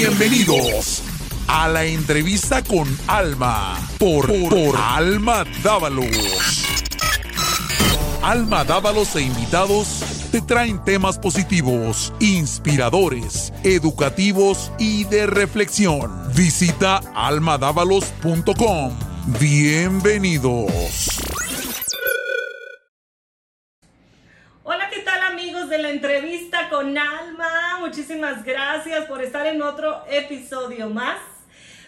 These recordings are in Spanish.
Bienvenidos a la entrevista con Alma por, Alma Dávalos. Alma Dávalos e invitados te traen temas positivos, inspiradores, educativos y de reflexión. Visita almadávalos.com. Bienvenidos. Con Alma? Muchísimas gracias por estar en otro episodio más.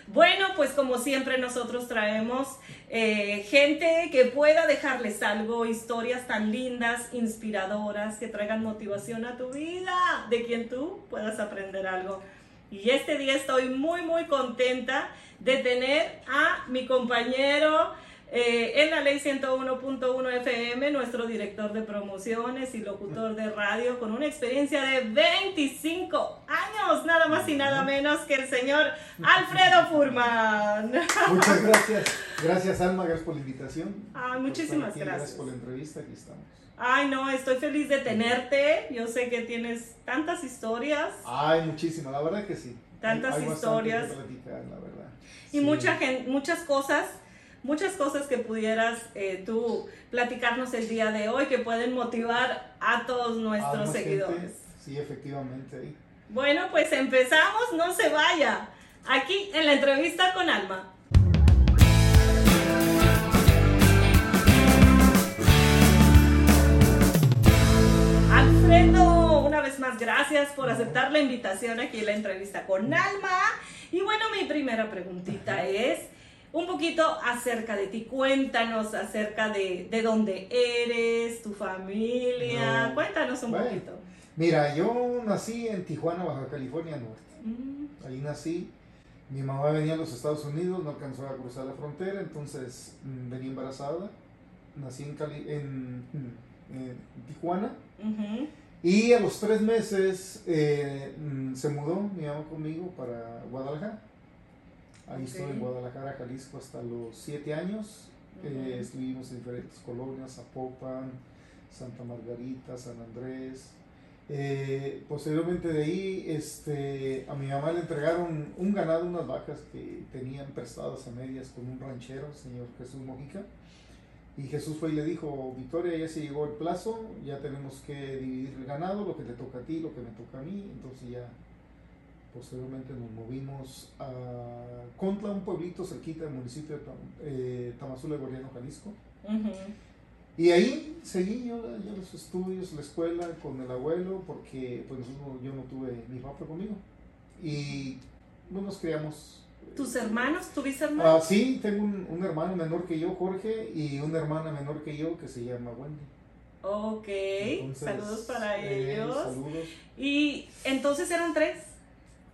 Bueno, pues como siempre nosotros traemos eh, gente que pueda dejarles algo, historias tan lindas, inspiradoras, que traigan motivación a tu vida, de quien tú puedas aprender algo. Y este día estoy muy, muy contenta de tener a mi compañero eh, en la ley 101.1 FM, nuestro director de promociones y locutor de radio con una experiencia de 25 años, nada más y nada menos que el señor Alfredo Furman. Muchas gracias. Gracias Alma, gracias por la invitación. Ay, muchísimas Aquí, gracias. Gracias por la entrevista, aquí estamos. Ay, no, estoy feliz de tenerte. Yo sé que tienes tantas historias Ay, muchísimas, la verdad que sí. Tantas Hay- hay bastante historias. platicar, la verdad. y Sí. mucha muchas cosas, muchas cosas que pudieras eh, tú platicarnos el día de hoy que pueden motivar a todos nuestros seguidores. gente. Sí, efectivamente. Bueno, pues empezamos, no se vaya. Aquí en la entrevista con Alma. Alfredo, una vez más gracias por aceptar la invitación aquí en la entrevista con Alma. Y bueno, mi primera preguntita es un poquito acerca de ti. Cuéntanos acerca de, de dónde eres, tu familia. No. Cuéntanos un Bueno. poquito. Mira, yo nací en Tijuana, Baja California Norte. Mm, Ahí nací. Mi mamá venía a los Estados Unidos, no alcanzó a cruzar la frontera, entonces mm, venía embarazada. Nací en, Cali- en, mm, en Tijuana. Y a los tres meses eh, se mudó mi mamá conmigo para Guadalajara. Ahí Ok. estuve en Guadalajara, Jalisco hasta los siete años. Eh, Ujú. estuvimos en diferentes colonias, Zapopan, Santa Margarita, San Andrés. Eh, posteriormente de ahí, este, a mi mamá le entregaron un ganado, unas vacas que tenían prestadas a medias con un ranchero, señor Jesús Mojica. Y Jesús fue y le dijo, Victoria, ya se llegó el plazo, ya tenemos que dividir el ganado, lo que te toca a ti, lo que me toca a mí. Entonces ya posteriormente nos movimos a Contla, un pueblito cerquita del municipio de Tam- eh, Tamazula, Goriano, Jalisco. Ujú. Y ahí seguí yo, yo los estudios, la escuela con el abuelo, porque pues nosotros, yo no tuve mi papá conmigo. Y bueno, nos criamos. ¿Tus hermanos? ¿Tuviste Ah, hermanos? sí, tengo un, un hermano menor que yo, Jorge, y una hermana menor que yo que se llama Wendy. ok, Entonces, saludos para eh, ellos. saludos. Y entonces eran tres.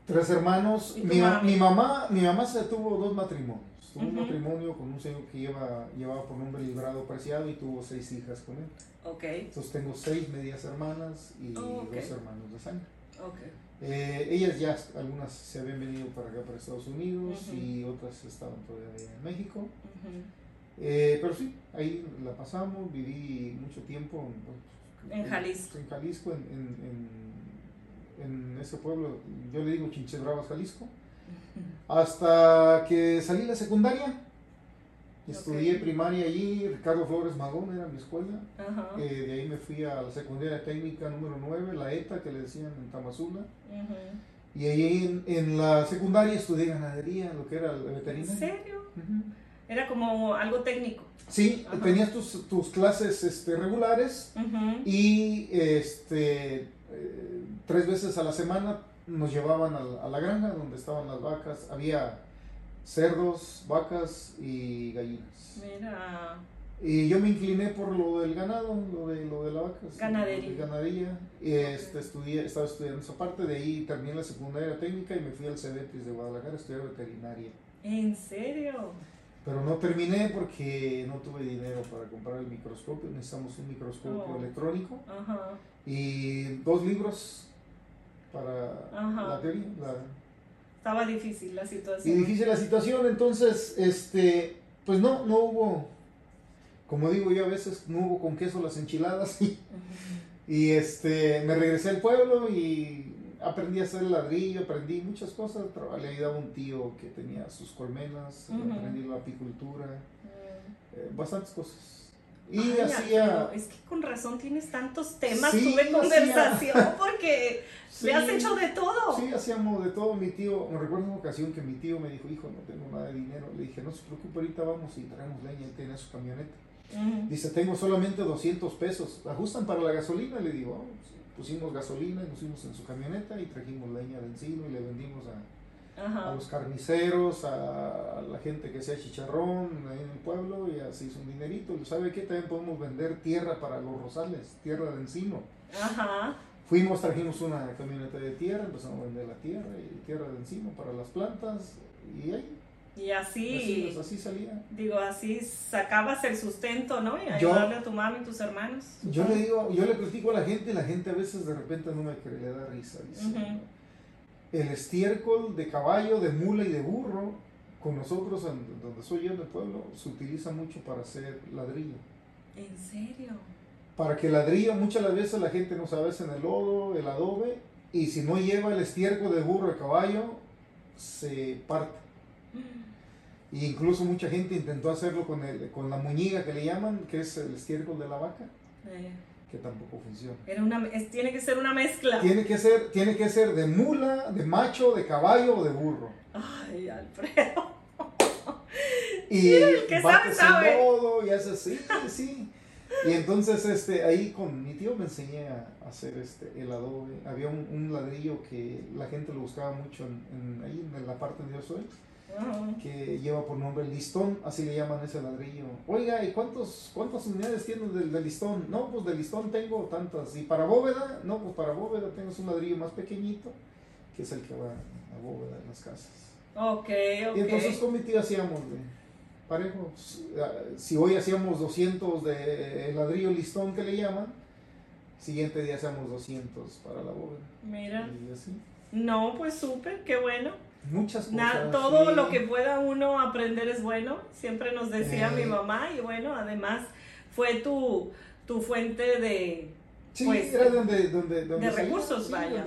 Tres hermanos. ¿Y tu Mi, ma- mi mamá, mi mamá se tuvo dos matrimonios. Tuvo un matrimonio con un señor que lleva, llevaba por nombre Librado Preciado y tuvo seis hijas con él. Ok, Entonces tengo seis medias hermanas y Oh, ok. dos hermanos de sangre. ok. Eh, ellas ya, algunas se habían venido para acá, para Estados Unidos y otras estaban todavía en México. Eh, pero sí, ahí la pasamos, viví mucho tiempo en, En Jalisco. En Jalisco, en- en ese pueblo, yo le digo Chinches Bravas, Jalisco. Hasta que salí la secundaria, estudié primaria allí, Ricardo Flores Magón era mi escuela. Eh, de ahí me fui a la secundaria técnica número 9, la ETA, que le decían en Tamazula. Ujú. Y ahí en, en la secundaria estudié ganadería, lo que era la ¿En veterinaria. serio? Ujú. Era como algo técnico. Sí, Ajá. tenías tus, tus clases este, regulares y este, eh, tres veces a la semana nos llevaban a la, a la granja donde estaban las vacas. Había cerdos, vacas y gallinas. Mira. Y yo me incliné por lo del ganado, lo de, lo de la vaca. Ganadería. ganadería. Y este, estudié, estaba estudiando esa parte, de ahí terminé la secundaria técnica y me fui al CEDETIS de Guadalajara a estudiar veterinaria. ¿En serio? Pero no terminé porque no tuve dinero para comprar el microscopio. Necesitamos un microscopio Oh. electrónico Ajá. y dos libros para Ajá. la teoría. la- Estaba difícil la Y situación. difícil la situación, entonces, este, pues no, no hubo, como digo yo a veces, no hubo con queso las enchiladas y, y, este, me regresé al pueblo y aprendí a hacer ladrillo, aprendí muchas cosas. Le ayudaba a un tío que tenía sus colmenas, Ujú. aprendí la apicultura, Mm. eh, bastantes cosas. Y Ay, hacía... Es que con razón tienes tantos temas, Sí, tuve hacía- conversación porque Sí. le has hecho de todo. Sí, hacíamos de todo. Mi tío, me recuerdo una ocasión que mi tío me dijo, hijo, no tengo nada de dinero. Le dije, no se preocupe, ahorita vamos y traemos leña. Él tiene su camioneta. Dice, tengo solamente 200 pesos. ¿Ajustan para la gasolina? Le digo, "Ah, pues, pusimos gasolina y nos fuimos en su camioneta y trajimos leña de encino y le vendimos a, a los carniceros, a, la gente que hacía chicharrón ahí en el pueblo y así hizo un dinerito. Y ¿sabe qué? También podemos vender tierra para los rosales, tierra de encino. Ajá. Fuimos, trajimos una camioneta de tierra, empezamos a vender la tierra y tierra de encino para las plantas y ahí, Y así, así, así salía. digo, así sacabas el sustento, ¿no? Y Yo- ayudarle a tu mamá y tus hermanos. Yo le digo, yo le platico a la gente y la gente a veces de repente no me cree, le da risa. Dice. El estiércol de caballo, de mula y de burro, con nosotros en- donde soy yo en el pueblo, se utiliza mucho para hacer ladrillo. ¿En serio? Para que ladrillo, muchas las veces la gente no sabe en el lodo, el adobe, y si no lleva el estiércol de burro, de caballo, se parte. Y incluso mucha gente intentó hacerlo con, el, con la muñiga que le llaman, que es el estiércol de la vaca, Eh, que tampoco funciona. era una, es- tiene que ser una mezcla. Tiene que ser, tiene que ser de mula, de macho, de caballo o de burro. Ay, Alfredo. Y que sabe, bates sabe. el lodo y hace así, sí. Y entonces este, ahí con mi tío me enseñé a hacer este, el adobe. Había un, un ladrillo que la gente lo buscaba mucho en, en- ahí en la parte donde yo soy. Que lleva por nombre listón, así le llaman ese ladrillo. Oiga, ¿y cuántos, cuántas unidades tienes del, del listón? No, pues del listón tengo tantas. ¿Y para bóveda? No, pues para bóveda tengo un ladrillo más pequeñito, que es el que va a bóveda en las casas. Ok, ok. Y entonces con mi tío hacíamos de parejo. Si hoy hacíamos 200 de ladrillo listón que le llaman, siguiente día hacemos 200 para la bóveda. Mira. Y así. No, pues súper, qué bueno. Muchas cosas. Na- todo sí. lo que pueda uno aprender es bueno, siempre nos decía Eh. mi mamá y bueno, además fue tu, tu fuente de, Sí, pues, era donde, donde, donde de recursos, sí, vaya.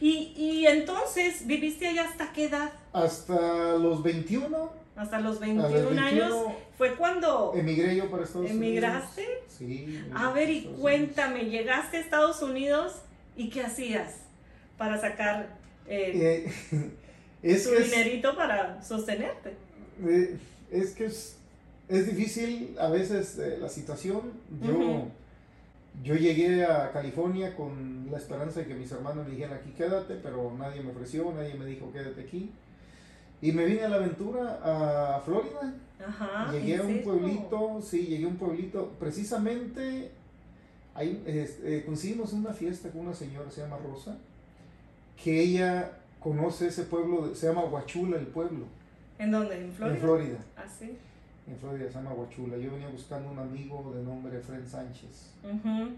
y, y entonces, ¿viviste allá hasta qué edad? Hasta los 21, Hasta los a 21, los 21 años. Fue cuando emigré yo para Estados emigraste. Unidos. Sí. A ver, y Unidos. cuéntame, llegaste a Estados Unidos y qué hacías para sacar eh, Eh, es tu que es- dinerito para sostenerte. Eh, es que es, es difícil a veces eh, la situación. Yo, yo llegué a California con la esperanza de que mis hermanos me dijeran aquí quédate, pero nadie me ofreció, nadie me dijo quédate aquí. Y me vine a la aventura a Florida. Ajá. llegué ¿en a un serio? pueblito, sí, llegué a un pueblito. Precisamente ahí es- eh, conseguimos una fiesta con una señora, se llama Rosa, que ella conoce ese pueblo, se llama Huachula el pueblo, ¿En dónde? ¿En Florida? en Florida. Ah, sí. En Florida se llama Huachula. Yo venía buscando un amigo de nombre Fred Sánchez. Ujú.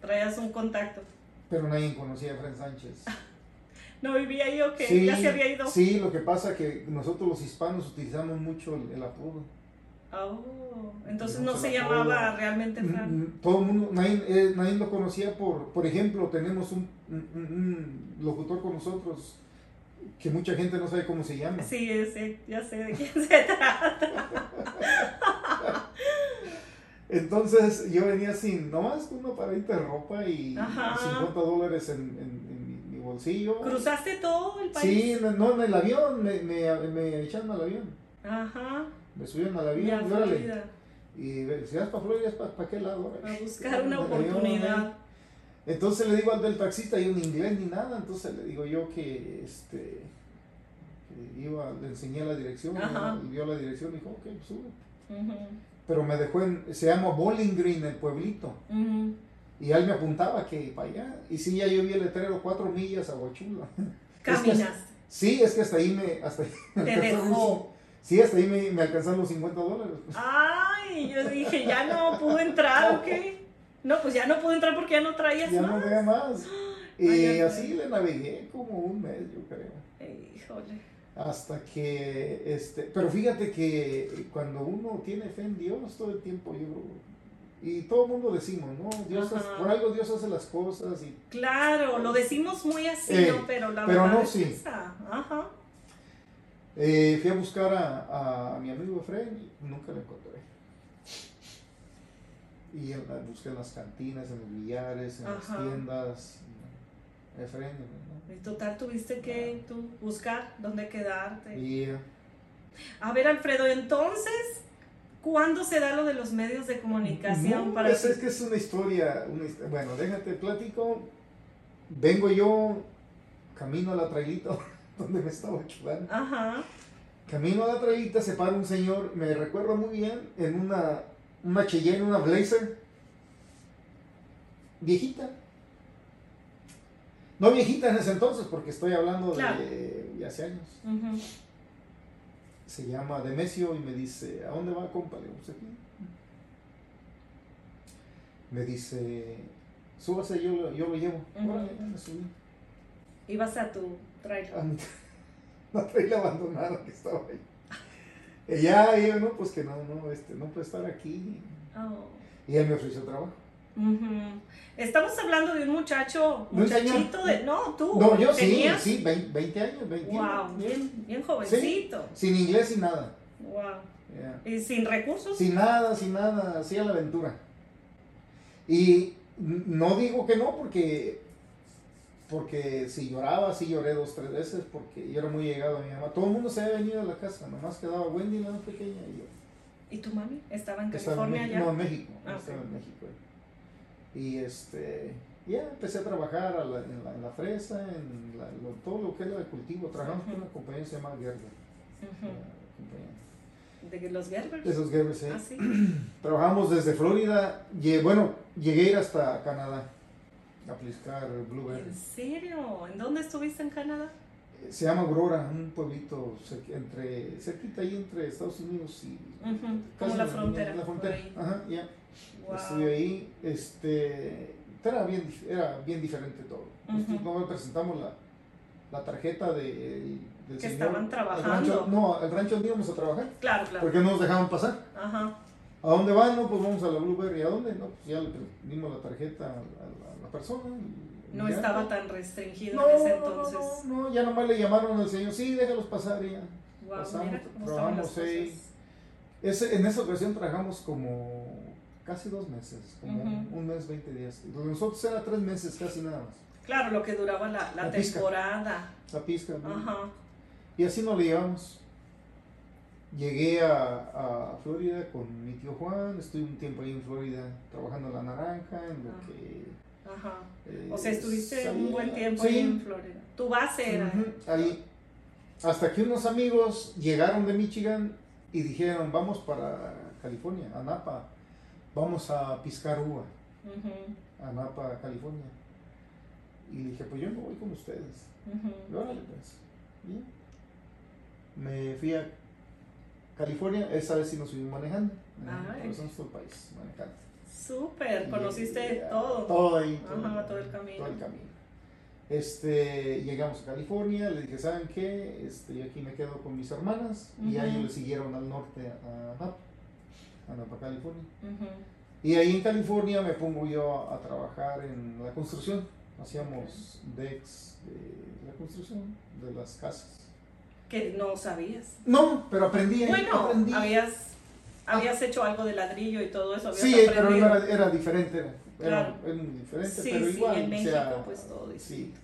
Traías un contacto. Pero nadie conocía a Fred Sánchez. ¿No vivía ahí o qué? ¿Ya se había ido? sí, lo que pasa que nosotros los hispanos utilizamos mucho el, el apodo. Oh, entonces No no se se la llamaba realmente Fran. Mm, mm, Todo el mundo, nadie, eh, nadie lo conocía por, por ejemplo, tenemos un, un- un- un locutor con nosotros que mucha gente no sabe cómo se llama. Sí, ese, ya sé de quién se trata. Entonces yo venía sin, nomás con una paradita de ropa y Ajá. 50 dólares en, en- en mi, mi bolsillo. ¿Cruzaste todo el Sí, país? no, no, en el avión, me, me, me echaron al avión. Ajá. Me subieron Y a y órale. Florida. Y si vas para Florida, ¿para, para qué lado? órale. A buscar una avión, oportunidad. Entonces le digo al del taxista, yo ni inglés ni nada, entonces le digo yo que este que iba, le enseñé la dirección, y vio la dirección y dijo, ok, pues sube. Pero me dejó en, se llama Bowling Green, el pueblito. Y él me apuntaba que para allá. Y sí, ya yo vi el letrero cuatro millas a Huachula. Es que- Caminaste. Sí, es que hasta ahí me, hasta ahí Te dejó. Sí, hasta ahí me, me alcanzaron los 50 dólares. Ay, yo dije, ya no pude entrar, ¿o qué? No, pues ya no pude entrar porque ya no traías Ya no más. veía más. Y Ay, ya así le navegué como un mes, yo creo. Híjole. Hasta que, este, pero fíjate que cuando uno tiene fe en Dios todo el tiempo, yo, Y todo el mundo decimos, ¿no? Dios hace- por algo Dios hace las cosas y Claro, lo decimos muy así, Eh, ¿no? Pero la pero verdad no, es sí. esa. Ajá. Eh, fui a buscar a, a mi amigo Efraín y nunca lo encontré. Y en la- busqué en las cantinas, en los billares, en Ajá. las tiendas. Efraín, ¿no? Y total, tuviste que tú buscar dónde quedarte. Y eh, A ver, Alfredo, entonces, ¿cuándo se da lo de los medios de comunicación no, para es, es que es una historia, una bueno, déjate platico. Vengo yo, camino a la trailita donde me estaba quedando. Ajá. Camino a la trailita, se para un señor, me recuerdo muy bien, en una, una Cheyenne, una Blazer, viejita. No viejita en ese entonces, porque estoy hablando Claro. de, de hace años. Se llama Demesio y me dice, ¿a dónde va, compa? Le digo, "Pues aquí. Me dice, súbase, yo, lo- yo lo llevo. Órale, ya me subí. Ibas a tu trailer. a mi la traila abandonada que estaba ahí. Y yo, no, pues que no, no, este, no puede estar aquí. Oh. Y él me ofreció trabajo. Estamos hablando de un muchacho, muchachito de... No, tú. No, yo sí, tenías- sí, 20, 20 años, 21. Wow, bien, bien jovencito. Sin inglés, sin nada. Wow. Y sin recursos. Sin nada, sin nada, así a la aventura. Y no digo que no, porque, porque si lloraba, sí lloré dos, tres veces, porque yo era muy llegado a mi mamá. Todo el mundo se había venido a la casa, nomás quedaba Wendy, la más pequeña, y yo. ¿Y tu mami? ¿Estaba en Estaba en California ya? No, en México. Ah, estaba ok. en México. Y este, ya empecé a trabajar a la- en, la, en la fresa, en la- todo lo que era de cultivo. Trabajamos con Ujú. una compañía que se llama Gerber. La compañía. De los Gerbers. Esos Gerber, sí. Ah, sí. Trabajamos desde Florida. lle- bueno, llegué a ir hasta Canadá aplicar Blueberry. ¿En serio? ¿En dónde estuviste en Canadá? Se llama Aurora, un pueblito entre, cerquita ahí entre Estados Unidos y. Como la frontera, La frontera. Ajá, ya. Wow. Estuve ahí, este, era bien, era bien diferente todo. Ujú. Nosotros no presentamos la, la tarjeta de, del Que señor. estaban trabajando. rancho- no, al rancho donde íbamos a trabajar, Claro, claro. porque no nos dejaban pasar. Ajá. ¿A dónde van? No, pues vamos a la Blueberry. ¿A dónde? No, pues ya le dimos la tarjeta a la, a la persona. No estaba tan restringido no, en ese no, no, entonces. no, no, ya nomás le llamaron al señor, sí, déjalos pasar ya. Wow, Pasamos, mira cómo trabajamos ahí. Ese, en esa ocasión trabajamos como casi dos meses, como un mes, 20 días. Nosotros era tres meses, casi nada más. Claro, lo que duraba la, la La pizca. temporada. La pizca. ¿no? Ajá. Y así nos le llevamos. Llegué a, a Florida con mi tío Juan, estuve un tiempo ahí en Florida trabajando en la naranja, en lo Ah. que... Ajá. eh, O sea, estuviste un buen tiempo Sí. ahí en Florida. Tu base era. Ahí. Hasta que unos amigos llegaron de Michigan y dijeron, vamos para California, a Napa, vamos a piscar uva, a Napa, California. Y dije, pues yo no voy con ustedes. ujú. Y órale, pues. Me fui a California, esa vez sí nos fuimos manejando. Ay. Cruzamos todo el país, manejando. Súper, conociste todo. Todo ahí. Ajá, todo el camino. Todo el camino. Este, llegamos a California, le dije, ¿saben qué? Este, yo aquí me quedo con mis hermanas y ellos le siguieron al norte a Napa, a Napa, California. Y ahí en California me pongo yo a, a trabajar en la construcción. Hacíamos decks de la construcción de las casas. Que no sabías. No, pero aprendí. ahí, Bueno, aprendí. habías, habías hecho algo de ladrillo y todo eso. Sí, pero aprendido. era, era diferente, era, Claro. era muy diferente, Sí, pero sí, igual. en o México, sea, pues, todo Sí.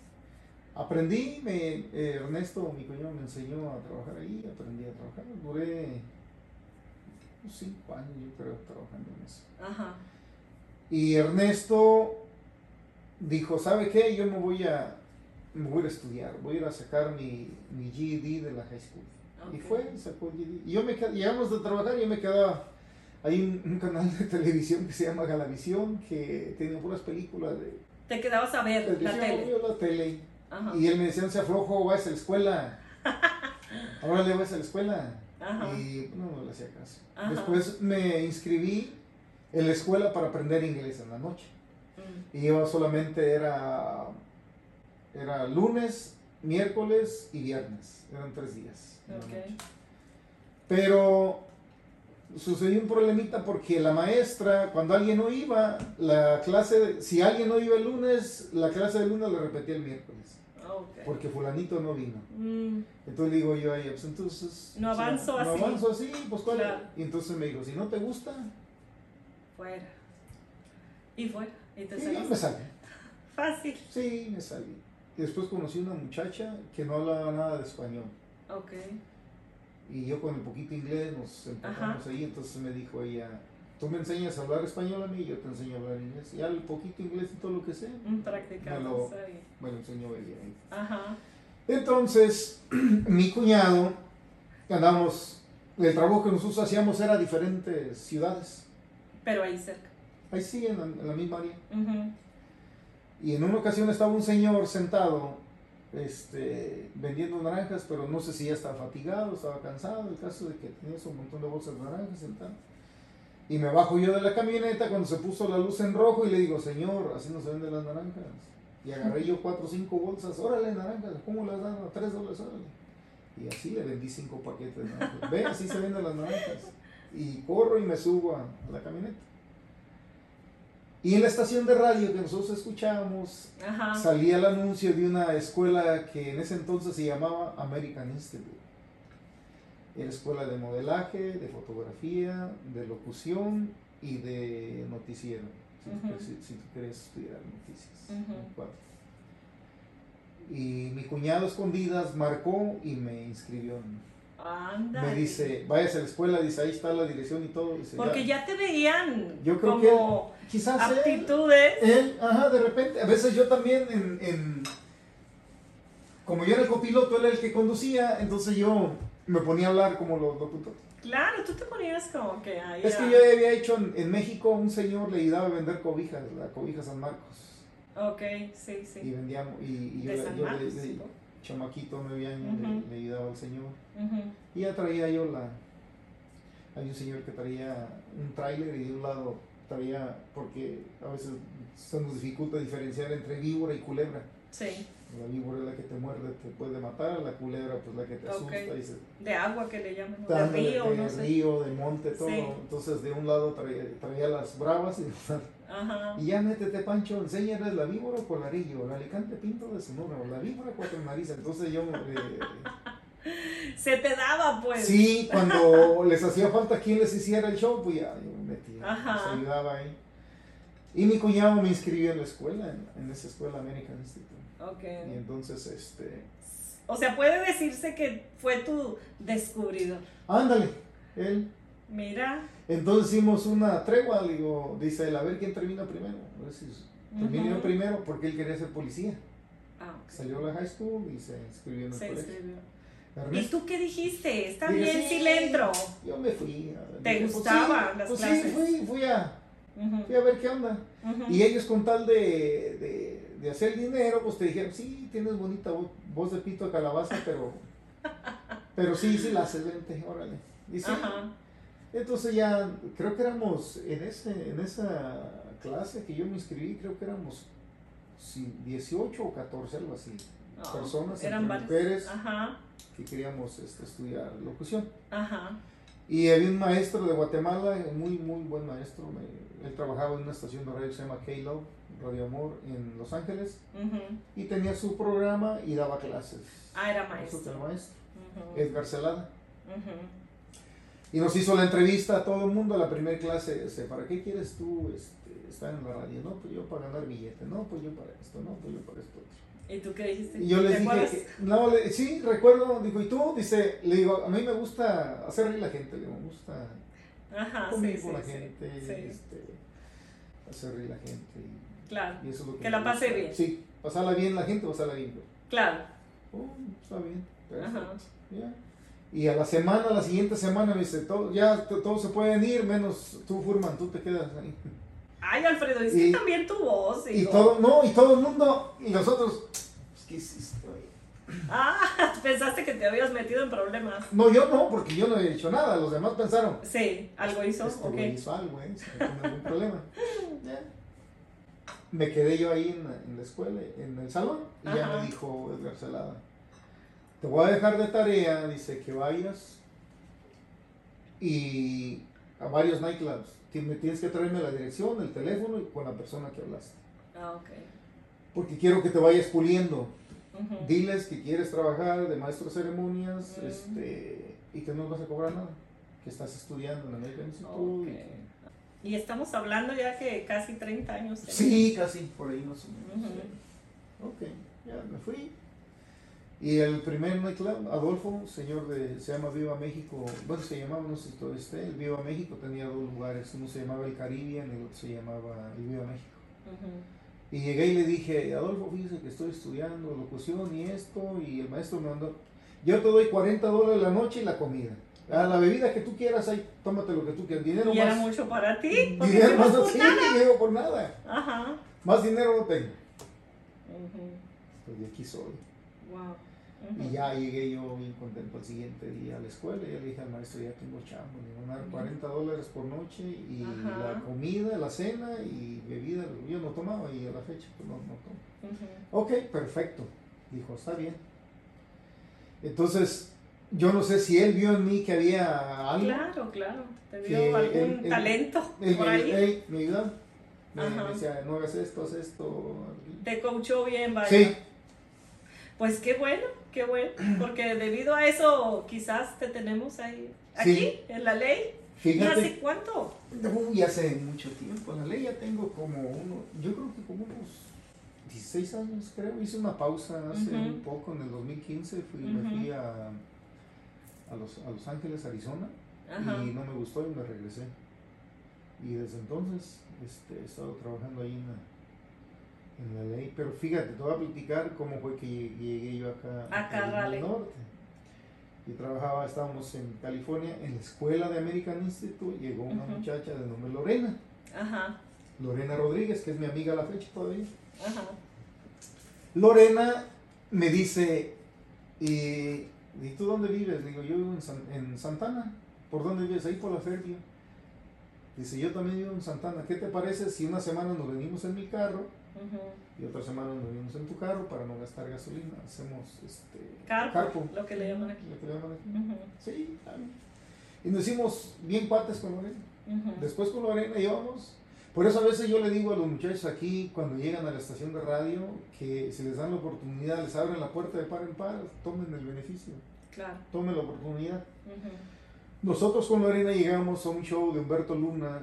Aprendí, me, eh, Ernesto, mi cuñado, me enseñó a trabajar ahí, aprendí a trabajar. Duré cinco años, yo creo, trabajando en eso. Ajá. Y Ernesto dijo, ¿sabe qué? Yo me voy a, me voy a estudiar, voy a ir a sacar mi, mi GED de la high school. Y fue, sacó el GED. Y yo me qued- llegamos de trabajar y yo me quedaba, hay un, un canal de televisión que se llama Galavisión, que tenía puras películas de Te quedabas a ver la tele. yo la tele. Ajá. Y él me decía, no sea flojo, vas a la escuela. Ahora le vas a la escuela. Ajá. Y no, no le hacía caso. Ajá. Después me inscribí en la escuela para aprender inglés en la noche. Mm. Y yo solamente era, era lunes, miércoles y viernes. Eran tres días. Pero sucedió un problemita porque la maestra, cuando alguien no iba, la clase, si alguien no iba el lunes, la clase del lunes la repetía el miércoles. Ok. Porque fulanito no vino. Mm, Entonces le digo yo a ella, pues entonces... No avanzo No así. avanzo así, pues cuál. Claro. Y entonces me dijo, si no te gusta, fuera. Y fuera. Y te sí, saliste. me salí. Fácil. Sí, me salí. Y después conocí una muchacha que no hablaba nada de español. Ok. Y yo con el poquito inglés nos empatamos ahí, entonces me dijo ella, tú me enseñas a hablar español a mí, yo te enseño a hablar inglés. Y al poquito inglés y todo lo que sé, Mm, Practicamos Me lo- me lo enseñó ella ahí. Ajá. Entonces, mi cuñado, andamos, el trabajo que nosotros hacíamos era diferentes ciudades, Pero ahí cerca. ahí sí, en la, en la misma área. Ujú. Y en una ocasión estaba un señor sentado, este, vendiendo naranjas, pero no sé si ya estaba fatigado, estaba cansado, el caso de que tenía un montón de bolsas de naranjas sentado. Y me bajo yo de la camioneta cuando se puso la luz en rojo y le digo, señor, así no se venden las naranjas. Y agarré yo cuatro o cinco bolsas, órale naranjas, ¿cómo las dan? Tres dólares, órale. Y así le vendí cinco paquetes de naranjas. Ve, así se venden las naranjas. Y corro y me subo a la camioneta. Y en la estación de radio que nosotros escuchábamos, Ajá. salía el anuncio de una escuela que en ese entonces se llamaba American Institute. Era escuela de modelaje, de fotografía, de locución y de noticiero. Si, tú quieres- si- si tú quieres estudiar noticias. Y mi cuñado escondidas marcó y me inscribió. Me dice, váyase a la escuela, dice, ahí está la dirección y todo. Dice, Porque ya te veían Yo creo como él- aptitudes. Él, ajá, de repente, a veces yo también en, en- como yo era el copiloto, él era el que conducía, entonces yo me ponía a hablar como los locutores. Claro, tú te ponías como que ahí. Es que yo había hecho en, en México, un señor le ayudaba a vender cobijas, la cobija San Marcos, Ok, sí, y sí. vendíamos, y, y yo, le- yo le- chamaquito, nueve años, le- Ujú. le, ayudaba al señor, y ya traía yo la, hay un señor que traía un tráiler y de un lado traía, porque a veces se nos dificulta diferenciar entre víbora y culebra. Sí, La víbora es la que te muerde, te puede matar, la culebra pues la que te asusta y se de agua que le llaman, de río, de no sé. río, de monte, todo. Sí. Entonces de un lado traía, traía las bravas y, Ajá. y ya métete Pancho, enséñales la víbora o colarillo, el alicante pinto de Sonora, o la víbora cuatro narices. Entonces yo me- eh, Se te daba, pues. sí, cuando les hacía falta quien les hiciera el show, pues ya yo me metía, Ajá. les ayudaba ahí. Y mi cuñado me inscribió en la escuela, en, en esa escuela American Institute. Ok. Y entonces, este, O sea, puede decirse que fue tu descubridor. ándale, él Mira. Entonces hicimos una tregua, le digo, dice él, a ver quién termina primero. A ver si termino yo primero porque él quería ser policía. Ah, ok. Salió a la high school y se inscribió en el Se colegio. ¿Y tú qué dijiste? Está bien sí. si le entro. Yo me fui. a- ¿Te dije, pues, gustaban sí, las pues clases? Sí, fui, fui, a, fui a ver qué onda. Y ellos con tal de, de, de hacer dinero, pues te dijeron, sí, tienes bonita voz, voz de pito de calabaza, pero, pero sí, sí la haces, vente, órale. Y sí, Ajá. Entonces ya, creo que éramos, en, ese, en esa clase que yo me inscribí, creo que éramos sí, 18 o 14, algo así, Oh, personas, eran entre mujeres, Ajá, que queríamos este, estudiar locución. ajá. Y había un maestro de Guatemala, muy, muy buen maestro, me- él trabajaba en una estación de radio que se llama K-Love, Radio Amor, en Los Ángeles, y tenía su programa y daba clases. Ah, era maestro. era maestro, Ujú, Edgar Celada. Y nos hizo la entrevista a todo el mundo, la primera clase, este, ¿para qué quieres tú este, estar en la radio? No, pues yo para ganar billete, no, pues yo para esto, no, pues yo para esto. ¿Y tú qué dijiste? Y yo les ¿Te dije, que- no, le- sí, recuerdo, digo, ¿y tú? Dice, le digo, a mí me gusta hacer reír la gente, le digo, me gusta Ajá, sí, con la sí, sí, gente, sí. este, hacer reír la gente. y- Claro, Y, eso es lo que, Que la pase gusta. bien. Sí, pasarla bien la gente, pasarla bien. yo. claro. Oh, está bien, Ajá. Y a la semana, la siguiente semana me dice, todo, ya todos se pueden ir, menos tú, Furman, tú te quedas ahí. Ay, Alfredo, es Y- que también tu voz. Y digo. todo, no, y todo el mundo, y los otros, pues, ¿qué hiciste? Ah, pensaste que te habías metido en problemas. No, yo no, porque yo no he hecho nada, los demás pensaron, Sí, algo hizo, este ok. güey hizo algo, ¿eh? En algún problema. Me quedé yo ahí en la, en la escuela, en el salón, y ya me dijo Edgar Celada, te voy a dejar de tarea, dice que vayas y a varios nightclubs. Tienes que traerme la dirección, el teléfono y con la persona que hablaste. Ah, ok. Porque quiero que te vayas puliendo. Diles que quieres trabajar de maestro de ceremonias Mm. este, y que no vas a cobrar nada. Que estás estudiando en American Institute. y Ok. que- Y estamos hablando ya que casi 30 años. Sí, casi, por ahí más o menos. Sí. Ok, ya me fui. Y el primer nightclub, Adolfo, señor de, se llama Viva México, bueno, se llamaba, no sé si todavía esté, el Viva México tenía dos lugares, uno se llamaba el Caribbean y el otro se llamaba el Viva México. Y llegué y le dije, Adolfo, fíjese que estoy estudiando locución y esto, y el maestro me mandó, yo te doy 40 dólares la noche y la comida. A la bebida que tú quieras, ahí, tómate lo que tú quieras. Dinero Y era más. mucho para ti. Dinero más por sí, nada. por nada. Ajá. Más dinero no tengo. Ujú. Pues de aquí soy. Wow. Y Ujú. ya llegué yo bien contento el siguiente día a la escuela y le dije al maestro, ya tengo chamba, me van a dar 40 dólares por noche y Ajá. la comida, la cena y bebida, yo no tomaba y a la fecha pues no, no tomo. Ujú. Ok, perfecto, dijo, está bien. Entonces, yo no sé si él vio en mí que había algo. Claro, claro. Te dio algún él- él- talento Él por ahí. me ayudaba. Me, me decía, no hagas esto, haz esto. Te coachó bien, vaya. Sí, Pues qué bueno, qué bueno. Porque debido a eso, quizás te tenemos ahí, aquí, Sí. en la ley. ¿Y fíjate. hace cuánto? Uy, hace mucho tiempo. La ley ya tengo como uno, yo creo que como unos 16 años, creo. Hice una pausa hace un poco, en el 2015. Fui, Me Ujú. fui a, a, los, a Los Ángeles, Arizona, y no me gustó y me regresé. Y desde entonces este, he estado trabajando ahí en la, en la ley. Pero fíjate, te voy a platicar cómo fue que llegué, yo acá Acá, a Carolina dale. del Norte. Yo trabajaba, estábamos en California, en la escuela de American Institute. Llegó una muchacha de nombre Lorena. Ajá. Lorena Rodríguez, que es mi amiga a la fecha todavía. Ajá. Lorena me dice, ¿y, ¿y tú dónde vives? Le digo, yo vivo en, San- en Santana. ¿Por dónde vives? Ahí por la Fairview. Dice, yo también vivo en Santana. ¿Qué te parece si una semana nos venimos en mi carro Ujú. y otra semana nos venimos en tu carro para no gastar gasolina? Hacemos este, Carpo, carpool. lo que le llaman aquí. Lo que le llaman aquí. Ujú. Sí, está bien. Y nos hicimos bien cuates con Lorena. Ujú. Después con Lorena íbamos. Por eso a veces yo le digo a los muchachos aquí, cuando llegan a la estación de radio, que si les dan la oportunidad, les abren la puerta de par en par, tomen el beneficio, Claro. tomen la oportunidad. Nosotros con Lorena llegamos a un show de Humberto Luna,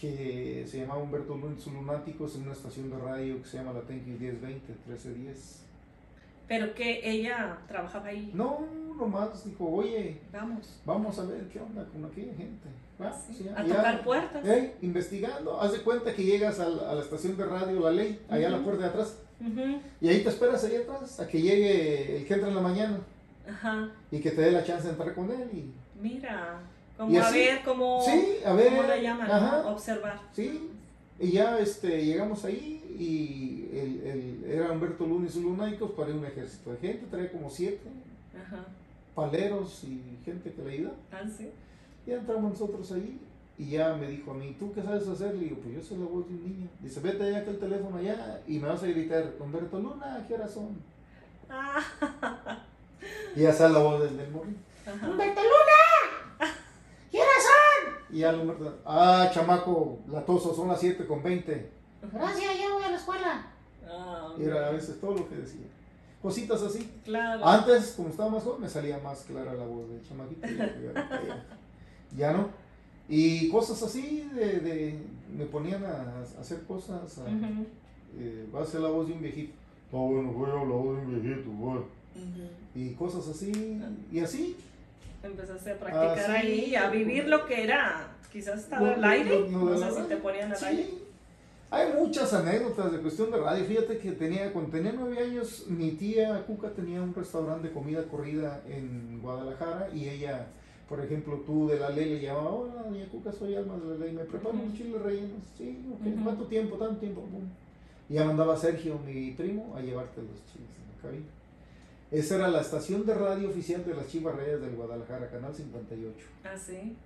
que se llamaba Humberto sus Lunáticos, en una estación de radio que se llama la You 1020, 1310. Pero que ella trabajaba ahí. No, nomás dijo, oye, Vamos. vamos a ver qué onda con aquella gente. Va, Sí, a ya. tocar puertas. Ey, investigando, haz de cuenta que llegas a la, a la estación de radio La Ley, allá a la puerta de atrás, Ujú. y ahí te esperas ahí atrás a que llegue el que entra en la mañana Ajá. y que te dé la chance de entrar con él. Y, Mira. Como a ver, como. sí, a ver, ¿Cómo le llaman? ajá. Observar. sí, y ya este, llegamos ahí y el, el- era Humberto Luna y sus lunaicos para un ejército de gente, traía como siete Ajá. paleros y gente que le ayuda. Ah, sí. Ya entramos nosotros ahí y ya me dijo a mí, ¿tú qué sabes hacer? Le digo, pues yo soy la voz de un niño. Dice, vete allá que el teléfono allá y me vas a gritar, Humberto Luna, ¿qué horas son? Ah, Y ya sale la voz del, del ajá. ¡Humberto Luna! Y ya Humberto, ah, chamaco, latoso, son las 7 con 20. Gracias, ya voy a la escuela. Ah, era a veces todo lo que decía. Cositas así. Claro. Antes, como estaba más joven, me salía más clara la voz del chamaquito. Ya, ya- ya- ya no. Y cosas así, de, de- me ponían a, a hacer cosas. a- eh, va a ser la voz de un viejito. No, bueno, voy a la voz de un viejito, voy. Y cosas así, y así. Empezaste a practicar Ah, sí. ahí, a vivir lo que era. Quizás estaba al aire. no sé si te ponían al Sí. aire. Hay muchas anécdotas de cuestión de radio. Fíjate que tenía, cuando tenía nueve años, mi tía Cuca tenía un restaurante de comida corrida en Guadalajara y ella, por ejemplo, tú de la ley le llamaba, hola, doña Cuca, soy Alma de la ley, me preparo Ujú. unos chiles rellenos. Sí, ok, Ujú. ¿cuánto tiempo? Tanto tiempo. Pum. Y ya mandaba Sergio, mi primo, a llevarte los chiles en la cabina. Esa era la estación de radio oficial de las Chivas Reyes del Guadalajara, Canal 58. Ah, sí.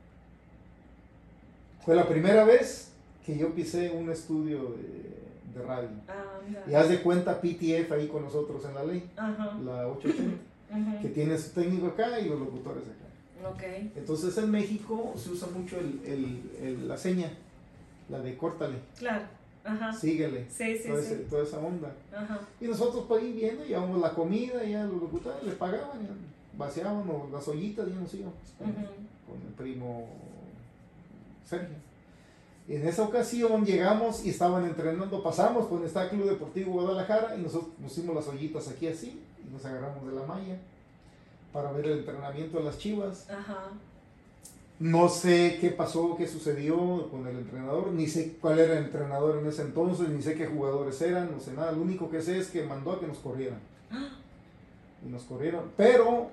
Fue la primera vez que yo pisé un estudio de, de radio. Ah, mira. Y haz de cuenta PTF ahí con nosotros en la ley, Ajá. la 880, que tiene su técnico acá y los locutores acá. Ok. Entonces en México se usa mucho el, el- el- la seña, la de córtale, Claro. Ajá. síguele, Sí, sí, toda, ese- sí. toda esa onda. Ajá. Y nosotros por ahí viendo, llevamos la comida, ya los locutores les pagaban, ya vaciaban o las ollitas, ya nos íbamos con, el primo Sergio. Y en esa ocasión llegamos y estaban entrenando, pasamos por el Club Deportivo Guadalajara y nosotros pusimos las ollitas aquí así y nos agarramos de la malla para ver el entrenamiento de las chivas. Ajá. No sé qué pasó, qué sucedió con el entrenador, ni sé cuál era el entrenador en ese entonces, ni sé qué jugadores eran, no sé nada. Lo único que sé es que mandó a que nos corrieran. Y nos corrieron. Pero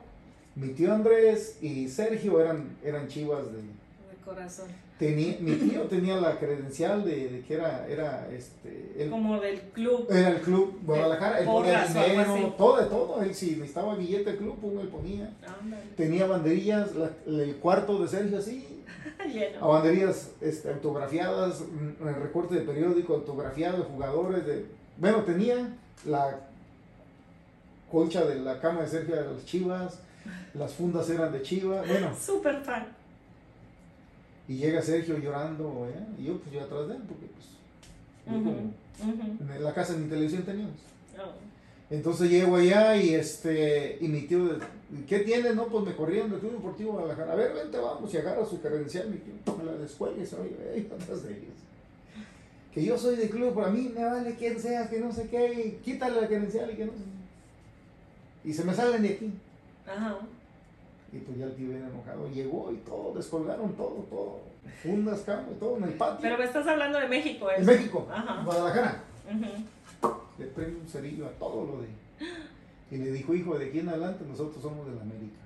mi tío Andrés y Sergio eran, eran chivas de... De corazón. Tenía, mi tío tenía la credencial de, de que era, era este, Como del club. era el club Guadalajara, él ponía dinero, todo de todo, él si necesitaba billete del club, pum, él ponía. Ándale. Tenía banderillas, la- el cuarto de Sergio así, a banderías este, autografiadas, mm, recorte de periódico autografiado de jugadores. De, bueno, tenía la colcha de la cama de Sergio de las Chivas, las fundas eran de Chivas. Bueno, Súper fan. Y llega Sergio llorando, ¿eh? y yo pues yo atrás de él, porque pues como en la casa ni televisión teníamos. Oh. Entonces llego allá y este y mi tío, ¿qué tiene? No, pues me corrieron del Club Deportivo Guadalajara. A ver, vente, vamos, y agarra su credencial, mi tío, me la descuelgue, se oye, ahí atrás de ellos. Que yo soy del club, para mí me vale quien sea, que no sé qué, y quítale la credencial y que no sé. Y se me salen de aquí. Ajá. Y pues ya el tío viene enojado, llegó y todo, descolgaron todo, todo. Fundas, cama y todo en el patio. Pero me estás hablando de México, ¿eh? en México, Ajá. Guadalajara. Le prende un cerillo a todo lo de. Y le dijo, hijo, de aquí en adelante nosotros somos de la América.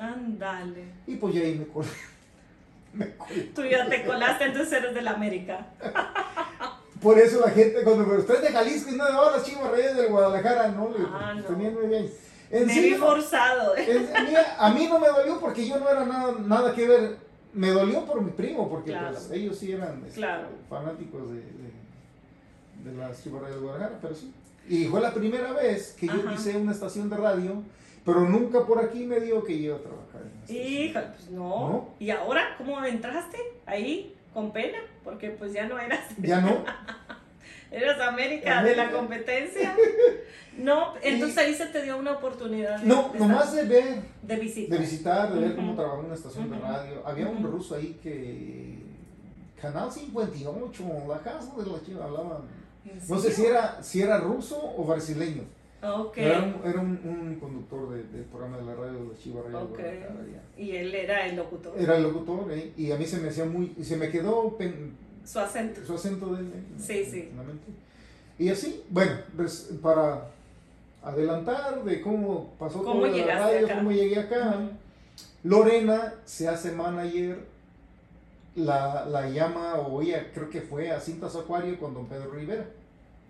Ándale. Y pues ya ahí me colé. me colé. Tú ya te colaste, entonces eres de la América. Por eso la gente, cuando me usted es de Jalisco y no de las chivas reyes del Guadalajara, no, le Ah, pues, no. nueve años. En Me vi forzado, a, mí, no me dolió porque yo no era nada, nada que ver. Me dolió por mi primo, porque Claro. pues, ellos sí eran este, Claro. fanáticos de, de, de reyes del Guadalajara, pero sí. Y fue la primera vez que yo Ajá. pisé una estación de radio, pero nunca por aquí me dio que yo iba a trabajar en la estación. Híjole, pues no. ¿No? ¿Y ahora cómo entraste ahí? Con pena, porque pues ya no eras, Ya no. eras América de la competencia. No, entonces ahí se te dio una oportunidad de, No, de nomás estar- de ver, de visita. de visitar, de ver Ujú. cómo trabajaba una estación de Ujú. radio. Había un Ujú. ruso ahí que. Canal 58, la casa de la chiva hablaban. ¿En No sé si era, si era ruso o brasileño. Ok. Era, un, era un, un conductor de- del programa de la radio de Chiva Radio Ok. Guadalajara, ya. Y él era el locutor. Era el locutor, ¿eh? y a mí se me hacía muy. Se me quedó pen- Su acento. su acento de él. ¿eh? Sí, sí. Y así, bueno, pues, para adelantar de cómo pasó ¿Cómo todo de la radio, acá? cómo llegué acá. Lorena se hace manager, la, la llama, o ella creo que fue a Cintas Acuario con don Pedro Rivera.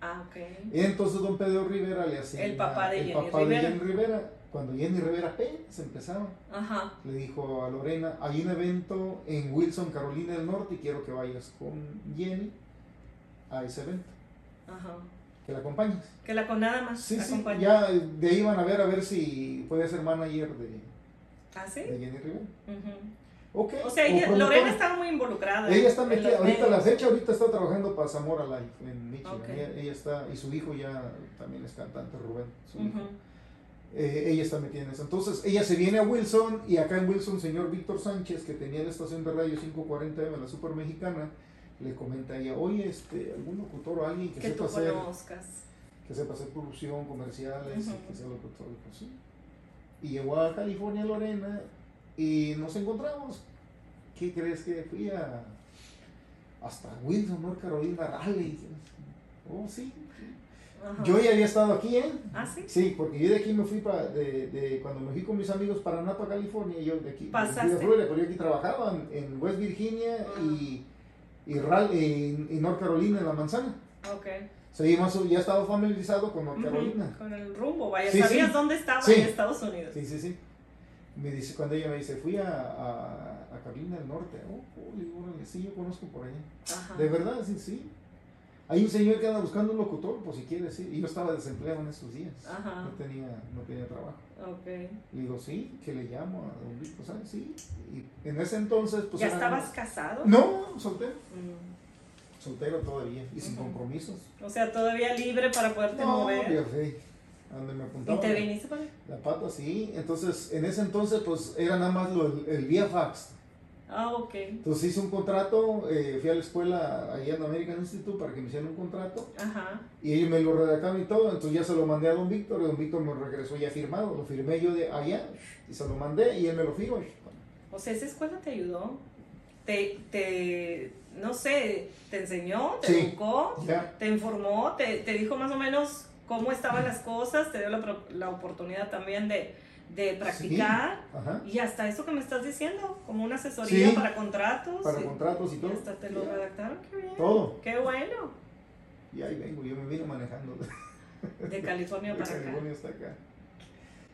Ah, ok. Entonces don Pedro Rivera le hace El papá de Jenny papá de Rivera. Jenny Rivera. Cuando Jenny Rivera apenas empezaba, Ajá. le dijo a Lorena, hay un evento en Wilson, Carolina del Norte, y quiero que vayas con Jenny a ese evento, Ajá. Que la acompañes. Que la con nada más Sí, sí, ya de ahí van a ver a ver si puede ser manager de, ¿Ah, sí? de Jenny Rivera. Ujú. Ok. O sea, ella-. Lorena estaba muy involucrada. Ella está metida, ahorita medios. la fecha, ahorita está trabajando para Zamora Life en Michigan. Ella, ella está, y su hijo ya también es cantante, Rubén, su hijo. Ujú. Eh, ella está metida en eso. Entonces, ella se viene a Wilson y acá en Wilson, señor Víctor Sánchez, que tenía la estación de radio 540M, la super mexicana, le comenta a ella, oye, este, algún locutor o alguien que, Que sepa tú hacer, conozcas. que sepa hacer producción, comerciales, Ujú. y que sea locutor. Pues, sí. Y llegó a California, Lorena, y nos encontramos. ¿Qué crees que fui a hasta Wilson, North Carolina, Raleigh? Oh, sí. Ajá. Yo ya había estado aquí, ¿eh? ¿Ah, sí? Sí, porque yo de aquí me fui para, de, de, cuando me fui con mis amigos para Napa, California, yo de aquí, ¿Pasaste? a Florida, pero yo aquí trabajaba en, en West Virginia y, y, Ral- y- y North Carolina, en la manzana. Ok. O sea, yo más- ya estaba familiarizado con North. Carolina. Con el rumbo, vaya. Sí, ¿Sabías sí. dónde estaba Sí. en Estados Unidos? Sí, sí, sí. Me dice, cuando ella me dice, fui a, a, a Carolina del Norte. Oh, oh, sí, yo conozco por allá. Ajá. De verdad, sí, sí. Hay un señor que anda buscando un locutor, por si quiere decir. Y yo estaba desempleado en esos días. Ajá. No tenía, no tenía trabajo. Ok. Le digo, sí, que le llamo a don Víctor, ¿sabes? Sí. Y en ese entonces, pues. ¿Ya estabas casado? No, soltero. Mm. Soltero todavía. Y sin compromisos. O sea, todavía libre para poderte No, mover. yo sé. Donde me ¿Y apuntaba. te viniste para La pata, sí. Entonces, en ese entonces, pues era nada más lo, el, el vía fax. Ah, ok. Entonces hice un contrato, eh, fui a la escuela allá en American Institute para que me hicieran un contrato Ajá. y ellos me lo redactaron y todo, entonces ya se lo mandé a don Víctor y don Víctor me regresó ya firmado, lo firmé yo de allá y se lo mandé y él me lo firmó. O sea, esa escuela te ayudó. Te, te no sé, te enseñó, te Sí. educó, Ya, te informó, te, te dijo más o menos cómo estaban las cosas, te dio la, la oportunidad también de, de practicar. Y hasta eso que me estás diciendo, como una asesoría Sí. para contratos. para y- contratos y y todo. hasta te lo Ya, redactaron, qué bien. Todo. Qué bueno. Y ahí vengo, yo me vine manejando de De California para acá. California hasta acá.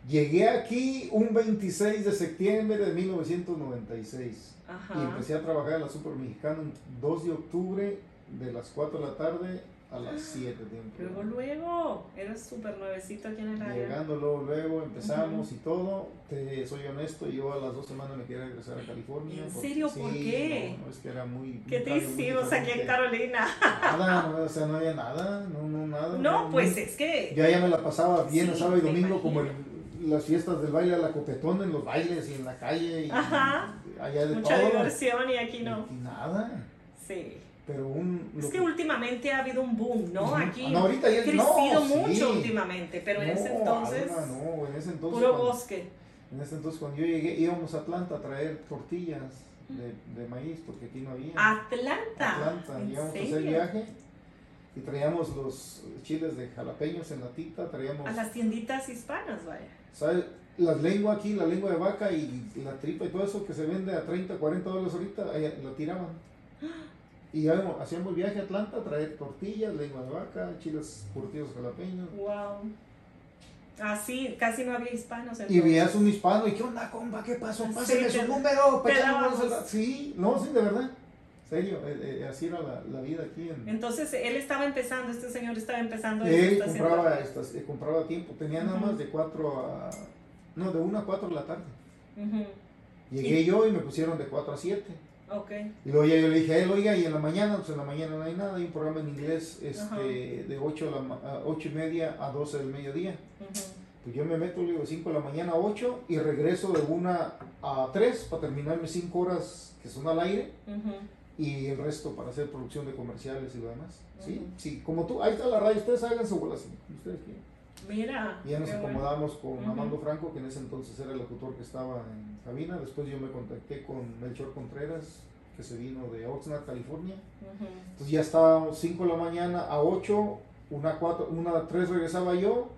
Llegué aquí un 26 de septiembre de 1996. Y Ajá. empecé a trabajar en la Super Mexicana un 2 de octubre de las 4 de la tarde a las 7 de Luego, luego, eres súper nuevecito aquí en el área. Llegando luego, luego empezamos y todo. Te soy honesto, yo a las dos semanas me quería regresar a California. ¿En porque- serio? ¿Por sí, qué? No, no, es que era muy. ¿Qué te hicimos aquí en. Carolina? Nada, no, o sea, no había nada, no, no, nada. No, pues es que Yo ya me la pasaba bien el Sí, sábado y domingo, como en las fiestas del baile a la copetón, en los bailes y en la calle. Y Ajá. allá de mucha todo. diversión y aquí no. Y nada. Sí. Pero un. Es que últimamente ha habido un boom, ¿no? Aquí No, ahorita ya ha crecido no, sí. mucho últimamente, pero en ese No, entonces, Alma, no, en ese entonces. puro cuando- bosque. En ese entonces, cuando yo llegué, íbamos a Atlanta a traer tortillas de, de maíz, porque aquí no había. Atlanta. Atlanta, ¿En íbamos a hacer serio? viaje y traíamos los chiles de jalapeños en latita, traíamos, A las tienditas hispanas, vaya. ¿sabes? La lengua aquí, la lengua de vaca y la tripa y todo eso que se vende a 30, 40 dólares ahorita, ahí la tiraban. Y íbamos- hacíamos viaje a Atlanta a traer tortillas, lengua de vaca, chiles curtidos jalapeños. Wow. Así, casi no había hispanos Y entonces. veías un hispano y ¿qué onda, compa? ¿Qué pasó? Sí, Pásame te- su número. número. Sí, no, sí, de verdad. Serio, eh, eh, así era la, la vida aquí en... Entonces él estaba empezando, este señor estaba empezando. y Él compraba, estas, eh, compraba tiempo, tenía nada más de 4 a... No, de 1 a 4 de la tarde. Llegué yo y me pusieron de 4 a 7. Ok. Y luego ya yo le dije a él, oiga, y en la mañana, pues en la mañana no hay nada, hay un programa en inglés este, Ajá. de 8, a la, ma- a 8 y media a 12 del mediodía. Ujú. Pues yo me meto, le digo, 5 de la mañana a 8 y regreso de 1 a 3 para terminar mis 5 horas que son al aire Ujú. y el resto para hacer producción de comerciales y lo demás. ¿sí? Sí, como tú, ahí está la radio, ustedes hagan su bola ustedes quieran. Mira. Y ya nos bueno. acomodamos con. Amando Franco, que en ese entonces era el locutor que estaba en cabina. Después yo me contacté con Melchor Contreras, que se vino de Oxnard, California. Entonces ya estábamos 5 de la mañana a 8, una a 4, una a 3 regresaba yo.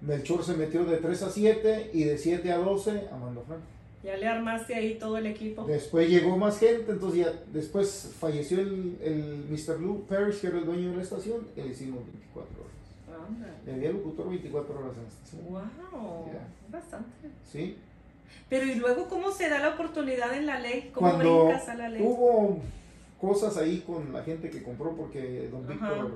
Melchor se metió de 3 a 7 y de 7 a 12 Amando Franco. Ya le armaste ahí todo el equipo. Después llegó más gente, entonces ya después falleció el, el Mr. Lou Parrish, que era el dueño de la estación, y le hicimos 24 horas. Ándale. Le había locutor 24 horas en estación. Wow. Bastante. ¿Sí? Pero ¿y luego cómo se da la oportunidad en la ley? ¿Cómo Cuando brincas a la ley? hubo cosas ahí con la gente que compró, porque don. Víctor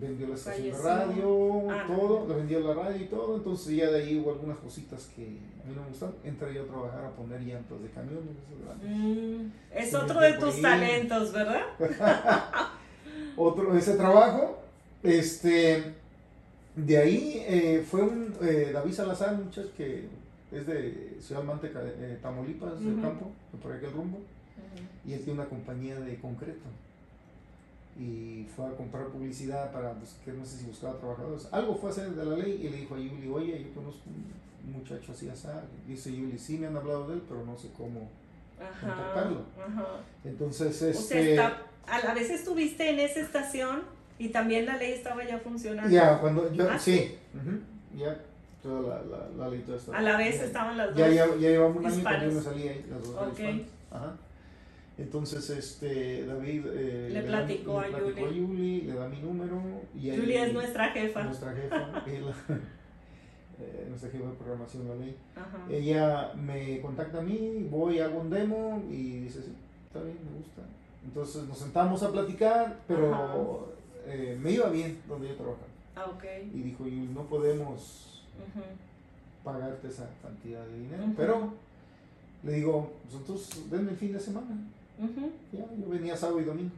vendió la estación Falleció. de radio, Ah, no. todo, le vendió la radio y todo, entonces ya de ahí hubo algunas cositas que a mí no me gustan. Entré yo a trabajar a poner llantas de camiones. Mm, es otro de tus ahí. talentos, ¿verdad? Otro, ese trabajo, este, de ahí eh, fue un eh, David Salazar, muchachos, que es de Ciudad Mante, eh, Tamaulipas, del campo, por aquel rumbo. y él tiene una compañía de concreto y fue a comprar publicidad para buscar, no sé si buscaba trabajadores, algo fue a hacer de la ley y le dijo a Yuli, oye, yo conozco un muchacho así, así, dice Yuli, sí me han hablado de él, pero no sé cómo Ajá. contactarlo. Ajá. Entonces, O sea, este, está, a la vez estuviste en esa estación y también la ley estaba ya funcionando. ya, cuando yo, Ah, sí, ya, toda la, la, la ley toda esta- A la vez estaban las dos. Ya, ya, ya llevamos un año hispanas. cuando yo me salí ahí, las dos eran Ok. hispanas. Ajá. Entonces, este, David eh, Le da- platicó a le platicó Yuli. le da mi número. Y ahí- Julia es nuestra jefa. Nuestra jefa, eh, nuestra jefa de programación, la ley. Ajá. Ella me contacta a mí, voy, hago un demo y dice, sí, está bien, me gusta. Entonces nos sentamos a platicar, pero eh, me iba bien donde yo trabajaba. Ah, ok. Y dijo, no podemos Ujú. pagarte esa cantidad de dinero. Ujú. Pero le digo, pues entonces denme el fin de semana. Ujú. Ya, yo venía sábado y domingo.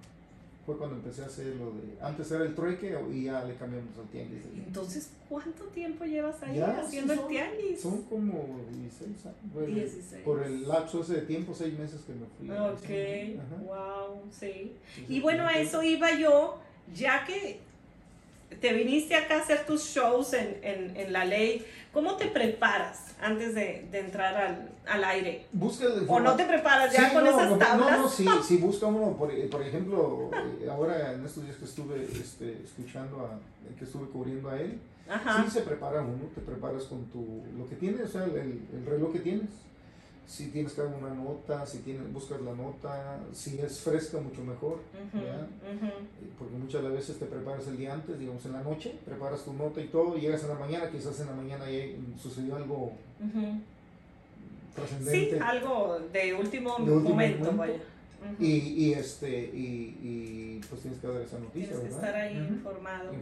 Fue cuando empecé a hacer lo de. Antes era el trueque y ya le cambiamos al tianguis. Entonces, ¿cuánto tiempo llevas ahí Ya, haciendo sí, el son- tianguis? Son como 16 años. Bueno, 16. Por el lapso ese de tiempo, seis meses que me fui. Ok, wow, sí. Entonces, Y bueno, a eso iba yo, ya que te viniste acá a hacer tus shows en, en, en la ley, ¿cómo te preparas antes de, de entrar al, al aire? Busca ¿O no te preparas ya Sí, con no, esas tablas? No, no, sí, sí busca uno, por, por ejemplo, eh, ahora en estos días que estuve este, escuchando, a, que estuve cubriendo a él, Ajá. sí se prepara uno, te preparas con tu, lo que tienes, o sea, el, el reloj que tienes. Si tienes que dar una nota, si tienes, buscas la nota, si es fresca, mucho mejor. Porque muchas de las veces te preparas el día antes, digamos en la noche, preparas tu nota y todo, llegas en la mañana, quizás en la mañana sucedió algo trascendente. Sí, algo de último, De último momento, momento. vaya. Y, y, este, y, y, pues tienes que dar esa noticia, Tienes que ¿verdad? estar ahí informado.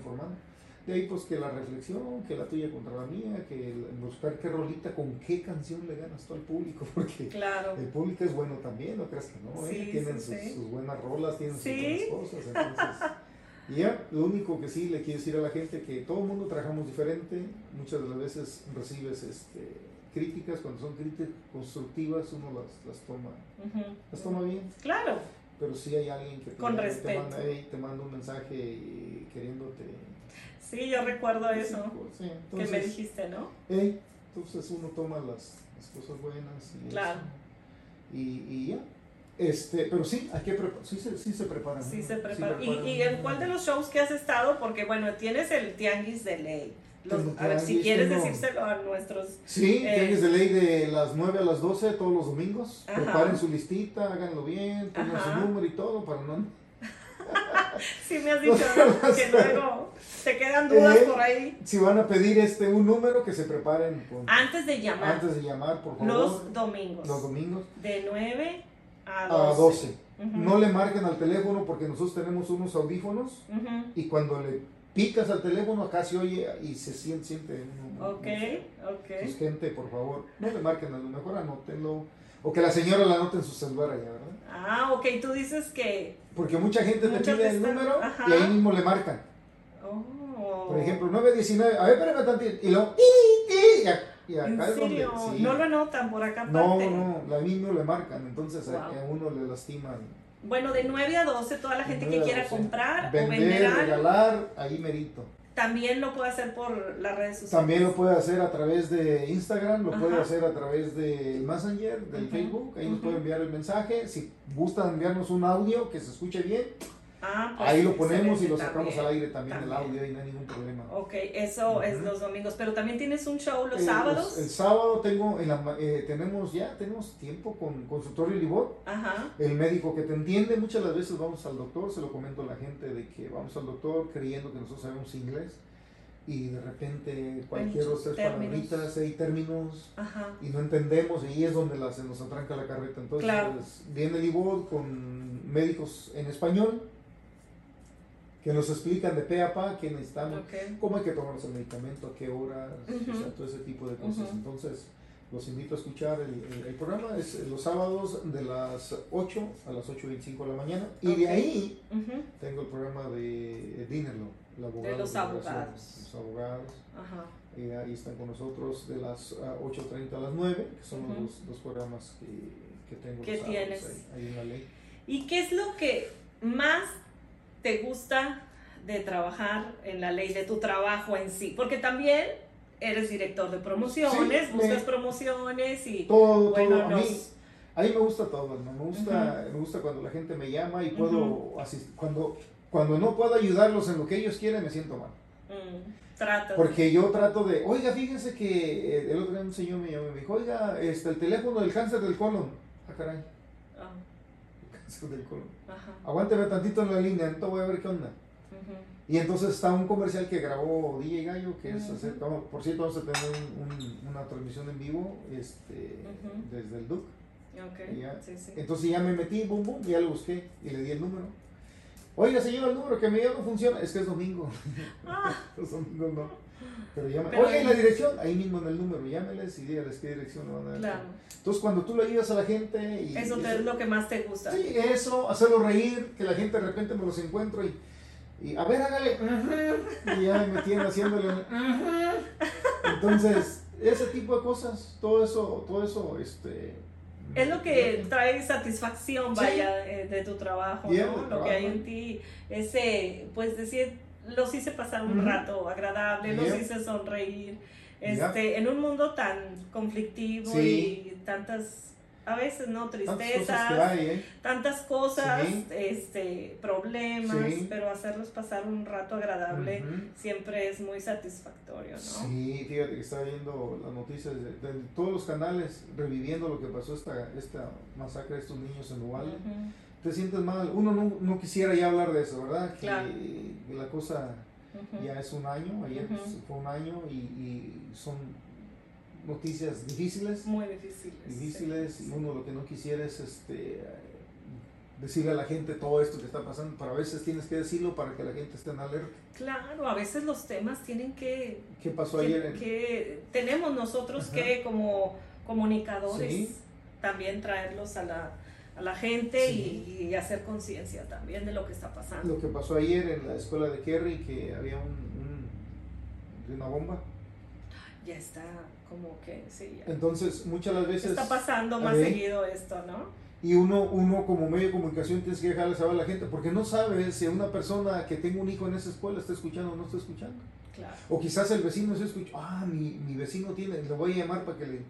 De ahí pues que la reflexión, que la tuya contra la mía, que el- buscar qué rolita, con qué canción le ganas tú al público, porque Claro. el público es bueno también, no creas que no, ¿eh? Sí, tienen sí, sus, sí. sus buenas rolas, tienen Sí. sus buenas cosas, entonces... Y ya, lo único que sí le quiero decir a la gente que todo el mundo trabajamos diferente, muchas de las veces recibes este, críticas, cuando son críticas constructivas uno las, las toma, las toma bien, Claro. pero si hay alguien que te, Con te manda, "Hey", te manda un mensaje y queriéndote... Sí, yo recuerdo eso Sí, que me dijiste, ¿no? "Hey", entonces uno toma las, las cosas buenas y, Claro. eso, y, y ya. Este, pero sí, hay que sí, se, sí se preparan. Sí ¿no? se prepara. ¿Y, preparan. y en cuál de los shows que has estado? Porque bueno, tienes el tianguis de ley. Los- a ver, si quieres tengo- decírselo a nuestros... Sí, Eh, tianguis de ley de las 9 a las 12 todos los domingos. Ajá. Preparen su listita, háganlo bien, pongan Ajá. su número y todo para no... Sí me has dicho, ¿no? que luego te quedan dudas Eh, por ahí. Si van a pedir este un número, que se preparen con- Antes de llamar, antes de llamar, por favor. los domingos. los domingos De 9 a a 12. 12. Ujú, No le marquen al teléfono porque nosotros tenemos unos audífonos y cuando le picas al teléfono acá se oye y se siente, siente uno- Ok, ok. Pues, gente, por favor, no le marquen a lo mejor anótenlo. O que la señora la anote en su celular allá, ¿verdad? Ah, ok, tú dices que... Porque mucha gente te pide el número ajá. y ahí mismo le marcan. Oh. Por ejemplo, 919, a ver, espérame tantito. Y luego, y, ac- y ¿En acá es donde. serio? sí. No lo anotan por acá no, no, la mismo le marcan. Entonces a- Wow. a uno le lastiman. Bueno, de 9 a 12, toda la gente que 9 a quiera 12. comprar o Vender, vender algo, regalar, ahí merito. También lo puede hacer por las redes sociales. También lo puede hacer a través de Instagram, lo puede hacer a través del Messenger, del Facebook. Ahí nos puede enviar el mensaje. Si gustan enviarnos un audio que se escuche bien, Ah, pues ahí lo ponemos y lo sacamos también. al aire también, el también. audio y no hay ningún problema. Ok, eso es los domingos, pero también tienes un show los Eh, sábados. el sábado tengo, en la eh, tenemos ya, tenemos tiempo con consultorio Libot, Ajá. el médico que te entiende, muchas de las veces vamos al doctor, se lo comento a la gente de que vamos al doctor creyendo que nosotros sabemos inglés y de repente cualquier términos. palabritas, hay términos Ajá. y no entendemos y ahí es donde la- se nos atranca la carreta. Entonces Claro. pues, viene el con médicos en español que nos explican de pe a pa qué necesitamos Ok. cómo hay que tomarnos el medicamento, a qué o sea, todo ese tipo de cosas. Entonces, los invito a escuchar el, el- el programa, es los sábados de las 8 a las 8.25 de la mañana. Y de ahí tengo el programa de Dinerlo, el abogado. De los abogados. Los abogados. Ajá. Y ahí están con nosotros de las ah, 8.30 a las 9, que son los dos programas que, que tengo ¿Qué los sábados tienes? ahí, ahí en la ley. ¿Y qué es lo que más te gusta de trabajar en la ley, de tu trabajo en sí? Porque también eres director de promociones, Sí, buscas me- promociones y... Todo, Bueno, todo. A mí, a mí me gusta todo, ¿no? Me gusta, me gusta cuando la gente me llama y puedo asistir. Cuando, cuando no puedo ayudarlos en lo que ellos quieren, me siento mal. mm, tratas. Porque yo trato de, oiga, fíjense que eh, el otro día un señor me llamó y me dijo, oiga, este, el teléfono del cáncer del colon. Ah, caray, del colon. Aguánteme tantito en la línea, entonces voy a ver qué onda. Y entonces está un comercial que grabó DJ Gallo, que es Ujú. hacer, vamos, por cierto, vamos a tener un- un- una transmisión en vivo este, desde el DUC. Ok, Ya. sí, sí. Entonces ya me metí, boom, boom, ya lo busqué y le di el número. Oiga, señor, el número que me dio no funciona. Es que es domingo. Ah, Los domingos no. Pero llame. Oiga, ¿y la dirección? Ahí mismo en el número. Llámeles y dígales qué dirección le van a dar. claro. Entonces, cuando tú le ayudas a la gente. Y, Eso es lo que más te gusta. Sí, eso, hacerlo reír, que la gente de repente me los encuentro y. y a ver, hágale. Y ya me tienen haciéndole. Entonces, ese tipo de cosas, todo eso, todo eso, este. Es lo que trae satisfacción, Sí. vaya, eh, de tu trabajo, ¿no? Lo que hay en ti, ese, pues decir, los hice pasar un rato agradable, los hice sonreír, este, en un mundo tan conflictivo Sí. y tantas, a veces, ¿no? Tantas cosas Tristezas, hay, ¿eh? tantas cosas, Sí. este, problemas, Sí. pero hacerlos pasar un rato agradable siempre es muy satisfactorio, ¿no? Sí, fíjate que estaba viendo las noticias de, de todos los canales reviviendo lo que pasó esta, esta masacre de estos niños en Uvalde. Te sientes mal. Uno no, no quisiera ya hablar de eso, ¿verdad? Que, Claro. la cosa ya es un año, ayer fue un año y, y son noticias difíciles, Muy difíciles. difíciles sí, y sí. uno lo que no quisiera es este decirle a la gente todo esto que está pasando, pero a veces tienes que decirlo para que la gente esté en alerta. Claro, a veces los temas tienen que, ¿Qué pasó que, ayer? en- que- tenemos nosotros Ajá. que como comunicadores Sí. también traerlos a la, a la gente Sí. y, y hacer conciencia también de lo que está pasando. Lo que pasó ayer en la escuela de Kerry, que había un, un- una bomba. Ya está como que sí, ya. Entonces, muchas las veces... está pasando más seguido esto, ¿no? Y uno, uno como medio de comunicación tienes que dejarle saber a la gente, porque no sabes si una persona que tenga un hijo en esa escuela está escuchando o no está escuchando. Claro. O quizás el vecino se escucha, ah, mi, mi vecino tiene, le voy a llamar para que le...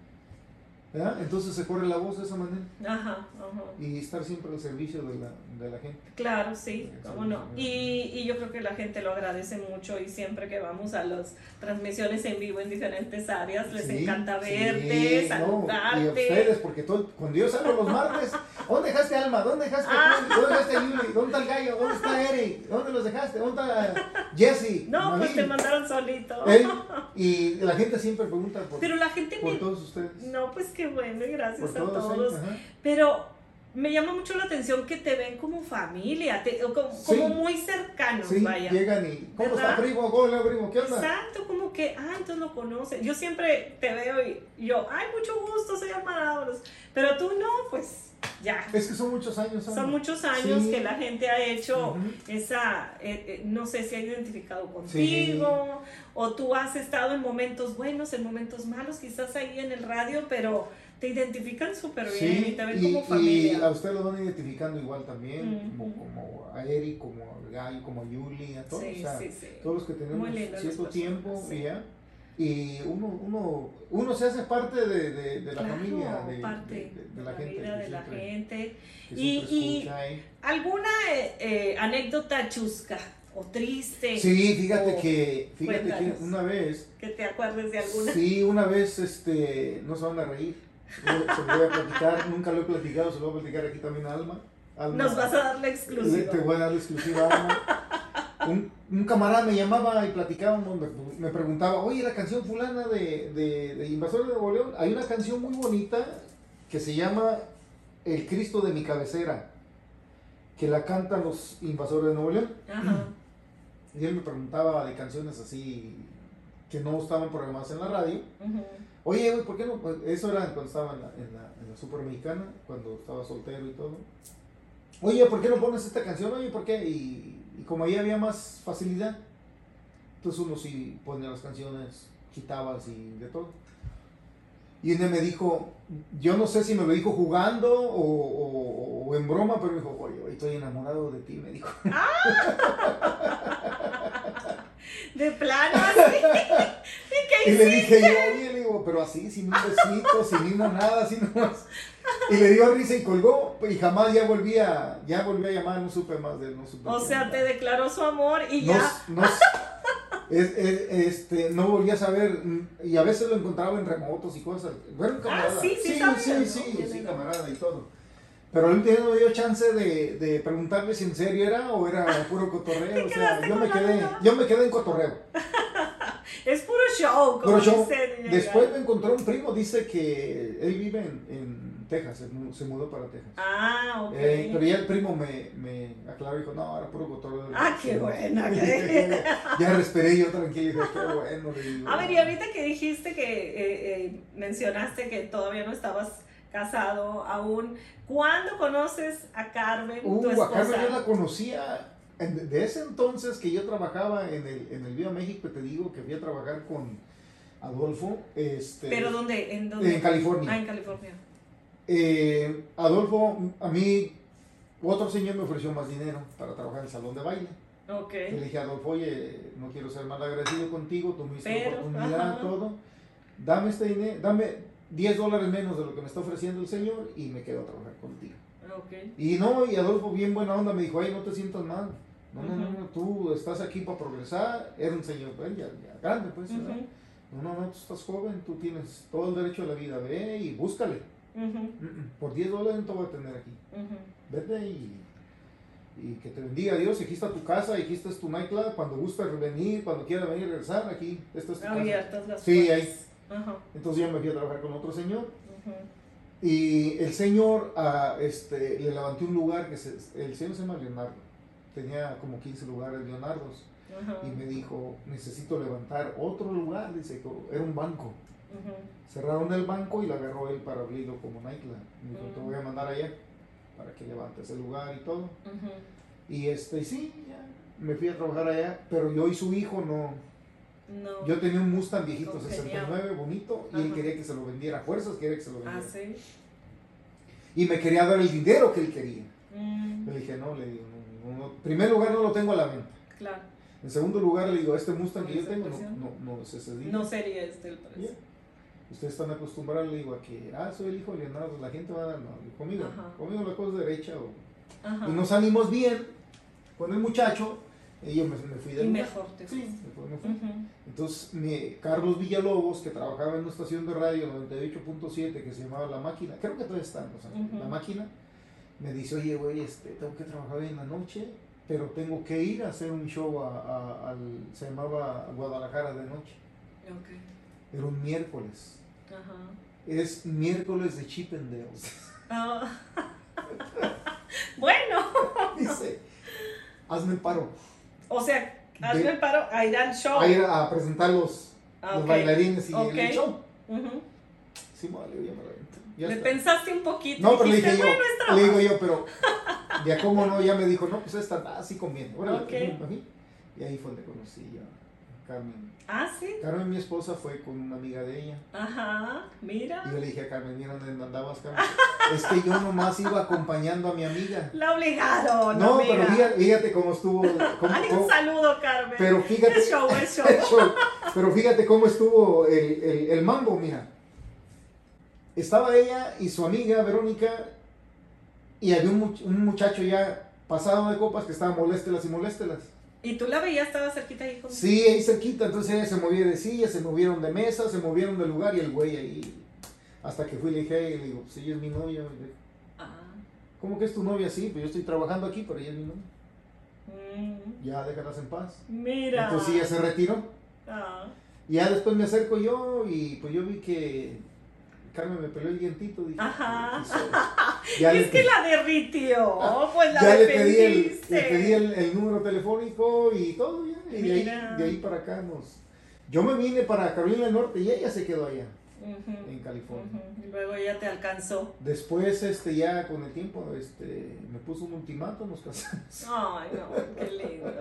¿verdad? Entonces se corre la voz de esa manera Ajá, ajá. y estar siempre al servicio de la, de la gente. Claro, sí, cómo no. Y, y yo creo que la gente lo agradece mucho y siempre que vamos a las transmisiones en vivo en diferentes áreas, les Sí, encanta sí, verte, no, saludarte. y a ustedes, porque todo, cuando yo salgo los martes, ¿dónde dejaste Alma? ¿Dónde dejaste. Juan? ¿Dónde dejaste Yuli? ¿Dónde está el gallo? ¿Dónde está Eric? ¿Dónde los dejaste? ¿Dónde está Jesse? No, pues te mandaron solito. ¿Eh? Y la gente siempre pregunta por, Pero la gente por me... todos ustedes. No, pues qué bueno y por gracias a todos. Pero me llama mucho la atención que te ven como familia, te- como, Sí. como muy cercanos, Sí, vaya. llegan y, ¿cómo ¿Verdad? está primo? ¿Cómo le va, primo? ¿Qué onda? Exacto, como que, ah, entonces lo conocen. Yo siempre te veo y yo, ay, mucho gusto, soy Almadávalos. Pero tú no, pues ya. Es que son muchos años. Son muchos años Sí. que la gente ha hecho esa, eh, eh, no sé si ha identificado contigo, o tú has estado en momentos buenos, en momentos malos, quizás ahí en el radio, pero te identifican súper bien y te ven y, como y familia. a usted lo van identificando igual también, Mm, como, como a Eric, como a como a Yuli, a todos. sí, o sea, sí, sí. todos los que tenemos cierto personas, tiempo ya y uno, uno, uno se hace parte de, de, de la Claro, familia, de, parte de- la, la, gente. vida de la gente. Y- y- escucha ahí. ¿Alguna eh, eh, anécdota chusca o triste Sí, fíjate que, fíjate que una vez, que te acuerdes de alguna? sí, una vez, este, no se van a reír, se lo voy a platicar, nunca lo he platicado, se lo voy a platicar aquí también a Alma. Alma Nos vas a dar la exclusiva. Te voy a dar la exclusiva. Alma. Un, un camarada me llamaba y platicábamos, me, me preguntaba, oye, la canción fulana de, de, de Invasores de Nuevo León, hay una canción muy bonita que se llama El Cristo de mi cabecera, que la cantan los Invasores de Nuevo León. Ajá. Y él me preguntaba de canciones así que no estaban programadas en la radio. ujú. Oye, güey, ¿por qué no? Pues, eso era cuando estaba en la, en la, en la Super Mexicana, cuando estaba soltero y todo. Oye, ¿por qué no pones esta canción? Oye, ¿por qué? Y, y como ahí había más facilidad, entonces uno sí ponía las canciones, quitabas y de todo. Y él me dijo, yo no sé si me lo dijo jugando o, o- o en broma, pero me dijo, oye, güey, estoy enamorado de ti, me dijo. De plano así. ¿Y le dije yo, oye, le digo, pero así, sin un besito, sin una nada, así nomás. Y le dio risa y colgó, y jamás ya volví a, ya volví a llamar, no supe más de él, no supe O sea, te declaró su amor y No, ya. no, es- es- este, no volví a saber, y a veces lo encontraba en remotos y cosas. Bueno, camarada. Ah, sí, sí sí, sí, sí, sí, lindo. camarada y todo. Pero él no me dio chance de, de preguntarle si en serio era o era puro cotorreo. o sea, yo me quedé, yo me quedé en cotorreo. Es puro show, como dicen. después me encontré un primo, dice que él vive en, en, Texas, se mu- se mudó para Texas. Ah, ok. Eh, pero ya el primo me, me aclaró y dijo, no, era puro cotorreo. Ah, qué bueno, ya respiré yo tranquilo y dije, qué bueno. digo. A ver, y ahorita que dijiste que eh, eh, mencionaste que todavía no estabas casado aún, ¿cuándo conoces a Carmen, tu Uh, esposa? a Carmen yo la conocía en- de ese entonces que yo trabajaba en el, en el Viva México, te digo que fui a trabajar con Adolfo. Este, ¿Pero dónde? ¿En dónde? En California. Ah, en California. Eh, Adolfo, a mí, otro señor me ofreció más dinero para trabajar en el salón de baile. Ok. Yo le dije a Adolfo, oye, no quiero ser mal agradecido contigo, tú me Pero, oportunidad, ajá. todo. Dame este dinero, dame 10 dólares menos de lo que me está ofreciendo el señor y me quedo a trabajar contigo. Y no, y Adolfo, bien buena onda, me dijo, ay, no te sientas mal. No, no, no, no, tú estás aquí para progresar. Era un señor, ya, ya grande, pues. No, no, no, tú estás joven, tú tienes todo el derecho a la vida, ve y búscale. Mm, mm, Por 10 dólares no te voy a tener aquí. Vete y, y que te bendiga Dios. Aquí está tu casa, aquí está tu nightclub. Cuando gustes venir, cuando quieras venir, regresar, aquí, esta es tu casa. Abiertas las Sí. Ajá. Entonces ya me fui a trabajar con otro señor. Y el señor ah, este, le levanté un lugar que se, el señor se llama Leonardo. Tenía como 15 lugares Leonardos. Ajá. Y me dijo, necesito levantar otro lugar. Dice, era un banco. Ujú. Cerraron el banco y lo agarró él para abrirlo como nightclub. Me dijo, te Mm. voy a mandar allá para que levantes el lugar y todo. Y este, sí, ya me fui a trabajar allá, pero yo y su hijo no. No. Yo tenía un Mustang viejito, Congeniado. 69, bonito, y él quería que se lo vendiera a fuerzas, quería que se lo vendiera. Ah, sí. Y me quería dar el dinero que él quería. Mm, Le dije, no, le digo, no, no, no. En primer lugar, no lo tengo a la venta. claro. En segundo lugar, le digo, este Mustang ¿Con que yo tengo no, no, no es ese dinero. No sería este el precio. Ya. Ustedes están acostumbrados, le digo, a que, ah, soy el hijo de Leonardo, la gente va a dar, no, conmigo, Ajá. conmigo la cosa derecha. o- Ajá. Y nos salimos bien con el muchacho, y yo me, me fui de Y lugar. mejor te Sí, me fui. Entonces, mi, Carlos Villalobos, que trabajaba en una estación de radio 98.7 que se llamaba La Máquina, creo que todavía está en Los Ángeles. La Máquina, me dice, oye, güey, este, tengo que trabajar en la noche, pero tengo que ir a hacer un show a, a- al, se llamaba Guadalajara de noche. Ok. Era un miércoles. Ajá. Es miércoles de Chippendales. Ah. bueno, dice, hazme el paro. O sea, hazme De- el paro a ir al show. A ir a presentar los, Ah, los bailarines y el show. Ujú. Sí, vale, ya me lo aventé. Ya Le está. pensaste un poquito. No, pero le dije yo, bueno, le digo yo, pero ya cómo no, ya me dijo, no, pues esta, ah, sí conviene. Órale, Ok. a mí. Y ahí fue donde conocí yo a Carmen. Ah, sí. Carmen, mi esposa, fue con una amiga de ella. Ajá, mira. Y yo le dije a Carmen, mira dónde andabas, Carmen. es que yo nomás iba acompañando a mi amiga. La obligaron. No, amiga. pero fíjate, fíjate cómo estuvo. cómo- Ay, un saludo, Carmen. pero fíjate. Es show, es show. el show. Pero fíjate cómo estuvo el, el, el mambo, mira. Estaba ella y su amiga Verónica y había un, much- un muchacho ya pasado de copas que estaba moléstelas y moléstelas. Y tú la veías, estaba cerquita ahí con Sí, ahí cerquita, entonces ella se movía de silla, se movieron de mesa, se movieron del lugar y el güey ahí. Hasta que fui y le dije, y le digo, pues ella es mi novia. Ah. ¿Cómo que es tu novia? Sí, pues yo estoy trabajando aquí, pero ella es mi novia. Mm, Ya déjalas en paz. Mira. Entonces ella se retiró. Ah. Y ya después me acerco yo y pues yo vi que Carmen me peló el dientito. Dije, Ajá. Ya le, es que la derritió, pues la ya le pedí, el, defendiste. le pedí el, el número telefónico y todo ya. Y de ahí, Mira. de ahí para acá nos... Yo me vine para Carolina del Norte y ella se quedó allá, en California. Y luego ella te alcanzó. Después, este, ya con el tiempo, este, me puso un ultimátum, nos casamos. Ay, no, qué lindo.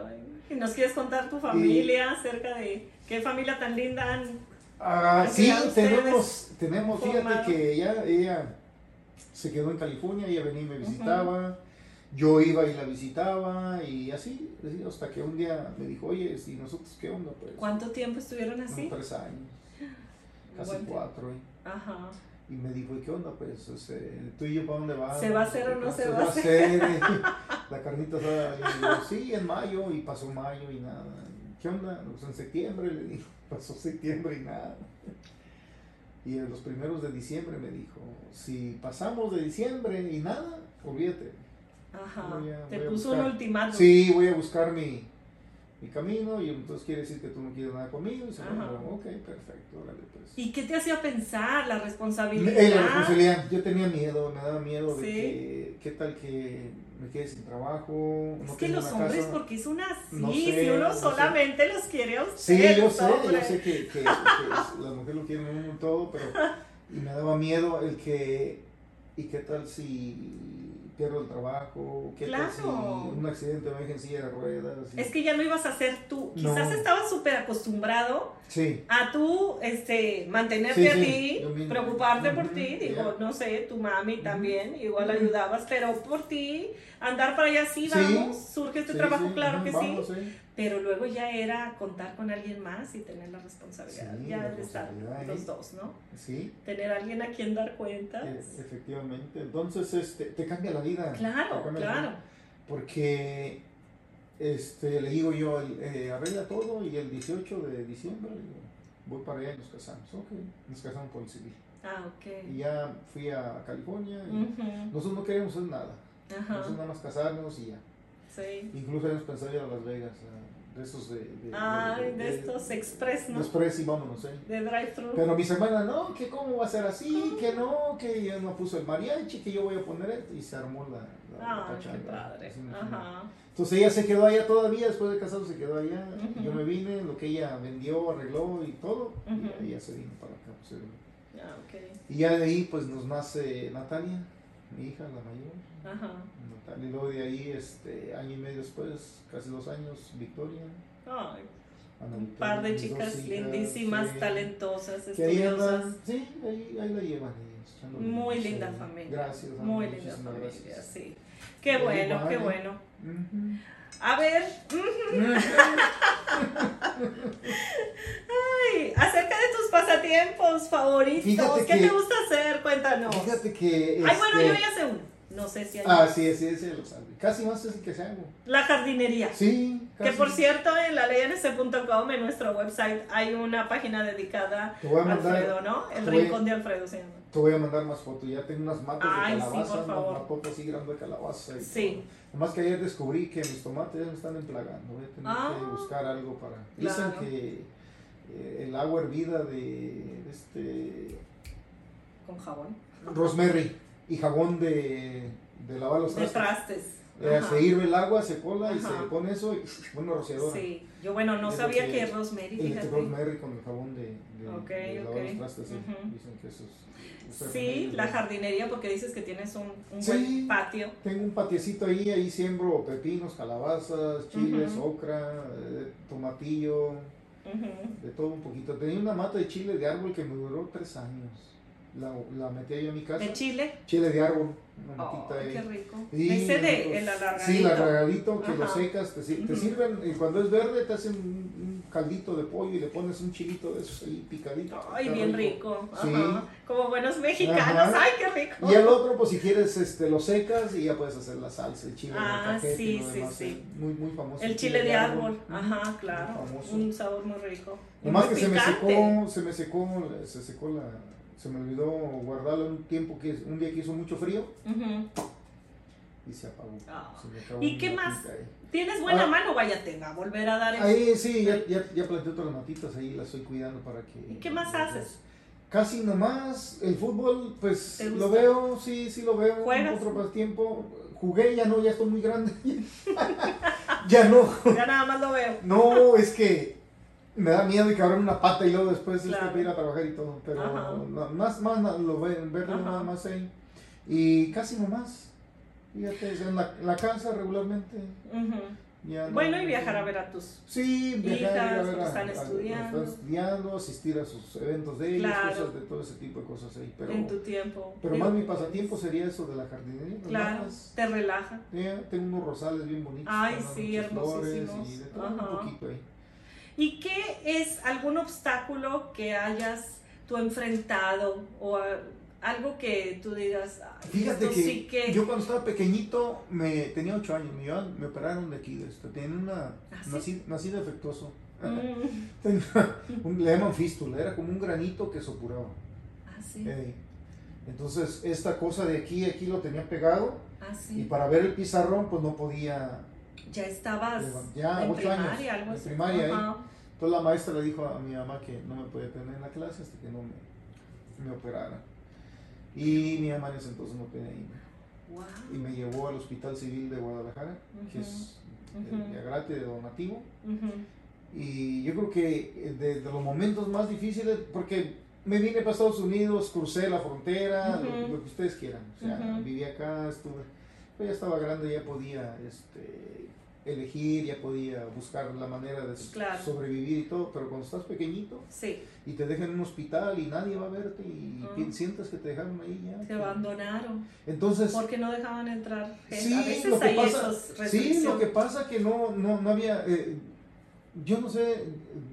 ¿Y nos quieres contar tu familia acerca de qué familia tan linda han... Ah, ¿Han sí, tenemos, tenemos, fíjate que ella, ella se quedó en California, ella venía y me visitaba, yo iba y la visitaba y así, así, hasta que un día me dijo, oye, si nosotros qué onda, pues, ¿Cuánto tiempo estuvieron unos así? tres años, casi Buen cuatro, ¿eh? Ajá. y me dijo, ¿y qué onda, pues, este, tú y yo para dónde vamos? ¿Se va a hacer o no se va a hacer? la carnita asada, y digo, sí, en mayo, y pasó mayo y nada, ¿qué onda? Pues en septiembre, le digo, pasó septiembre y nada. Y en los primeros de diciembre me dijo, si pasamos de diciembre y nada, olvídate. Ajá. Voy a- te puso buscar. un ultimátum. Sí, voy a buscar mi, mi camino y entonces quiere decir que tú no quieres nada conmigo. Y se Ajá. ok, perfecto, órale pues. ¿Y qué te hacía pensar? La Eh, responsabilidad. la responsabilidad, yo tenía miedo, me daba miedo de Sí. que, qué tal que me quede sin trabajo. Es no que los una hombres, casa. porque son así, No si uno no sé. solamente los quiere a Sí, ustedes, yo sé, hombre. yo sé que, que, que las mujeres lo quieren uno todo, pero y me daba miedo el que, ¿y qué tal si pierdo el trabajo? ¿Qué si Claro. un accidente me deja en silla de ruedas? Y- Es que ya no ibas a ser tú. No. Quizás estabas súper acostumbrado Sí, a tú este, mantenerte Sí, a ti, preocuparte por ti, digo, no sé, tu mami también, igual ayudabas, pero por ti, andar para allá sí, vamos, surge este trabajo, claro que vamos, sí. Pero luego ya era contar con alguien más y tener la responsabilidad, Sí, ya la de estar ¿eh? los dos, ¿no? Sí, Tener a alguien a quien dar cuentas. e- efectivamente. Entonces, este, te cambia la vida. Claro, claro. vida. Porque este, le digo yo, eh, arregla todo y el 18 de diciembre voy para allá y nos casamos. Ok, nos casamos por el civil. Ah, ok. Y ya fui a California y nosotros no queremos hacer nada. Ajá, Nosotros nada más casarnos y ya. sí. Incluso habíamos pensado ir a Las Vegas, a- de esos de... de Ay, de estos express, ¿no? de express y vámonos, ¿eh? De drive-thru. Pero mis hermanas, no, que cómo va a ser así, que no, que ella no puso el mariachi, que yo voy a poner esto, y se armó la, la, Ah, qué padre. Ajá. Entonces ella se quedó allá todavía, después de casarse se quedó allá, yo me vine, lo que ella vendió, arregló y todo, y ella se vino para acá. pues, eh. Ah, y ya de ahí pues nos nace Natalia, mi hija, la mayor. Ajá. Y luego de ahí, este, año y medio después, casi dos años, Victoria. Ay, Ana un Victoria, par de chicas hijas, lindísimas, talentosas, estudiosas. andan, sí, ahí, ahí la llevan ellos. Muy linda familia. Gracias. Ana, Muy linda familia, gracias. sí. Qué bueno, qué vale. bueno. A ver, ay, acerca de tus pasatiempos favoritos, Fíjate ¿qué que- te gusta hacer? Cuéntanos. Fíjate que. Ay, bueno, este, yo ya sé uno. No sé si hay Ah, sí, sí, sí, lo sabe. Casi más es el que se hago. La jardinería. Sí, Que casi. por cierto, en la leync.com, en nuestro website, hay una página dedicada a mandar, Alfredo, ¿no? El voy- rincón de Alfredo se llama. te voy a mandar más fotos. Ya tengo unas matas Ay, de sí, calabaza, por favor. unas matotas así grandes de calabaza. Y Sí. Nomás que ayer descubrí que mis tomates ya me están emplagando. Voy a tener Ah. que buscar algo para. Claro. Dicen que eh, el agua hervida de este. Con jabón. rosemary y jabón de, de lavar los De trastes. trastes. Eh, se hirve el agua, se cola y Ajá. se pone eso y una rociadora. Sí. Yo, bueno, no Es sabía que- que, rosemary, fíjate. rosemary con el jabón de, de, Ok, de lavar ok. los trastes. sí. Ujú. Dicen que eso es. es Sí, la jardinería, porque dices que tienes un, un Sí. buen patio. Tengo un patiecito ahí, ahí siembro pepinos, calabazas, chiles, Ujú. ocra, eh, tomatillo, Ujú. de todo un poquito. Tenía una mata de chile de árbol que me duró tres años. La, la metí ahí a mi casa. De Chile. Chile de árbol, una Oh, ahí. qué rico. Sí, Ese de el alargadito. Sí, el alargadito que lo secas, te, te sirven, y cuando es verde te hacen un, caldito de pollo y le pones un chilito de esos ahí picadito. Ay, bien rico. Sí. Ajá. Como buenos mexicanos. Ajá. Ay, qué rico. Y el otro, pues si quieres, este, lo secas y ya puedes hacer la salsa, el chile, Ah, el cajete y sí, sí, sí. Muy, muy famoso. El chile de árbol. Ajá, claro. Un sabor muy rico. Y Nomás que se me secó, se me secó, se secó la, se me olvidó guardarlo un tiempo que, un día que hizo mucho frío y se apagó. Ah. Se me acabó ¿Y qué más? Tienes buena Ah. mano, vaya, te va a volver a dar el... Ahí sí, ya, ya, ya planté todas las matitas ahí, las estoy cuidando para que... ¿Y qué más haces? Casi nomás, el fútbol, pues ¿Te lo veo, sí, sí lo veo, ¿Juegas? otro pasatiempo. Jugué, ya no, ya estoy muy grande. ya no, Ya nada más lo veo. no, es que me da miedo y cabrón una pata y luego después este, Claro. para ir a trabajar y todo, pero no, más, más lo ve, verlo nada más ahí. Y casi nomás, fíjate, en la, en la casa regularmente. Ujú. Ya no- Bueno, y viajar a ver a tus... Sí, viajar, ir a Hijas, ver a- están a- estudiando. están estudiando, asistir a sus eventos de ellos, Claro. cosas de todo ese tipo de cosas ahí. Pero, en tu tiempo. pero más mi pasatiempo sería eso de la jardinería. Claro, te relaja. Ya, tengo unos rosales bien bonitos. Ay, sí, hermosísimos. Y de todo Ajá. un poquito ahí. ¿Y qué es algún obstáculo que hayas tú enfrentado o a- algo que tú digas, "Ay, Fíjate que, sí que... yo cuando estaba pequeñito, me tenía 8 años, me, me operaron de aquí, de esto. Tenía una, ¿Ah, sí? nací, nací defectuoso. Mm, Tenía un- le llaman fístula, era como un granito que supuraba. ah, sí, Eh, entonces, esta cosa de aquí, aquí lo tenía pegado ah, y sí. para ver el pizarrón, pues no podía Ya estabas ya, en ocho primaria, años, algo en así. primaria. Ajá. Entonces la maestra le dijo a mi mamá que no me podía tener en la clase hasta que no me, me operara. Y mi mamá en ese entonces no tenía irme. Wow. Y me llevó al Hospital Civil de Guadalajara, que es Ujú. de, de gratis, de donativo. Y yo creo que eh, de, de los momentos más difíciles, porque me vine para Estados Unidos, crucé la frontera, lo- lo, que ustedes quieran. O sea, viví acá, estuve. Pero ya estaba grande, ya podía este, elegir, ya podía buscar la manera de Claro. sobrevivir y todo. Pero cuando estás pequeñito Sí, y te dejan en un hospital y nadie va a verte y pi- sientes que te dejaron ahí ya. te abandonaron. Entonces, Porque no dejaban entrar gente. Sí, a veces lo que hay pasa- esos Sí, lo que pasa que no, no, no había, eh, yo no sé,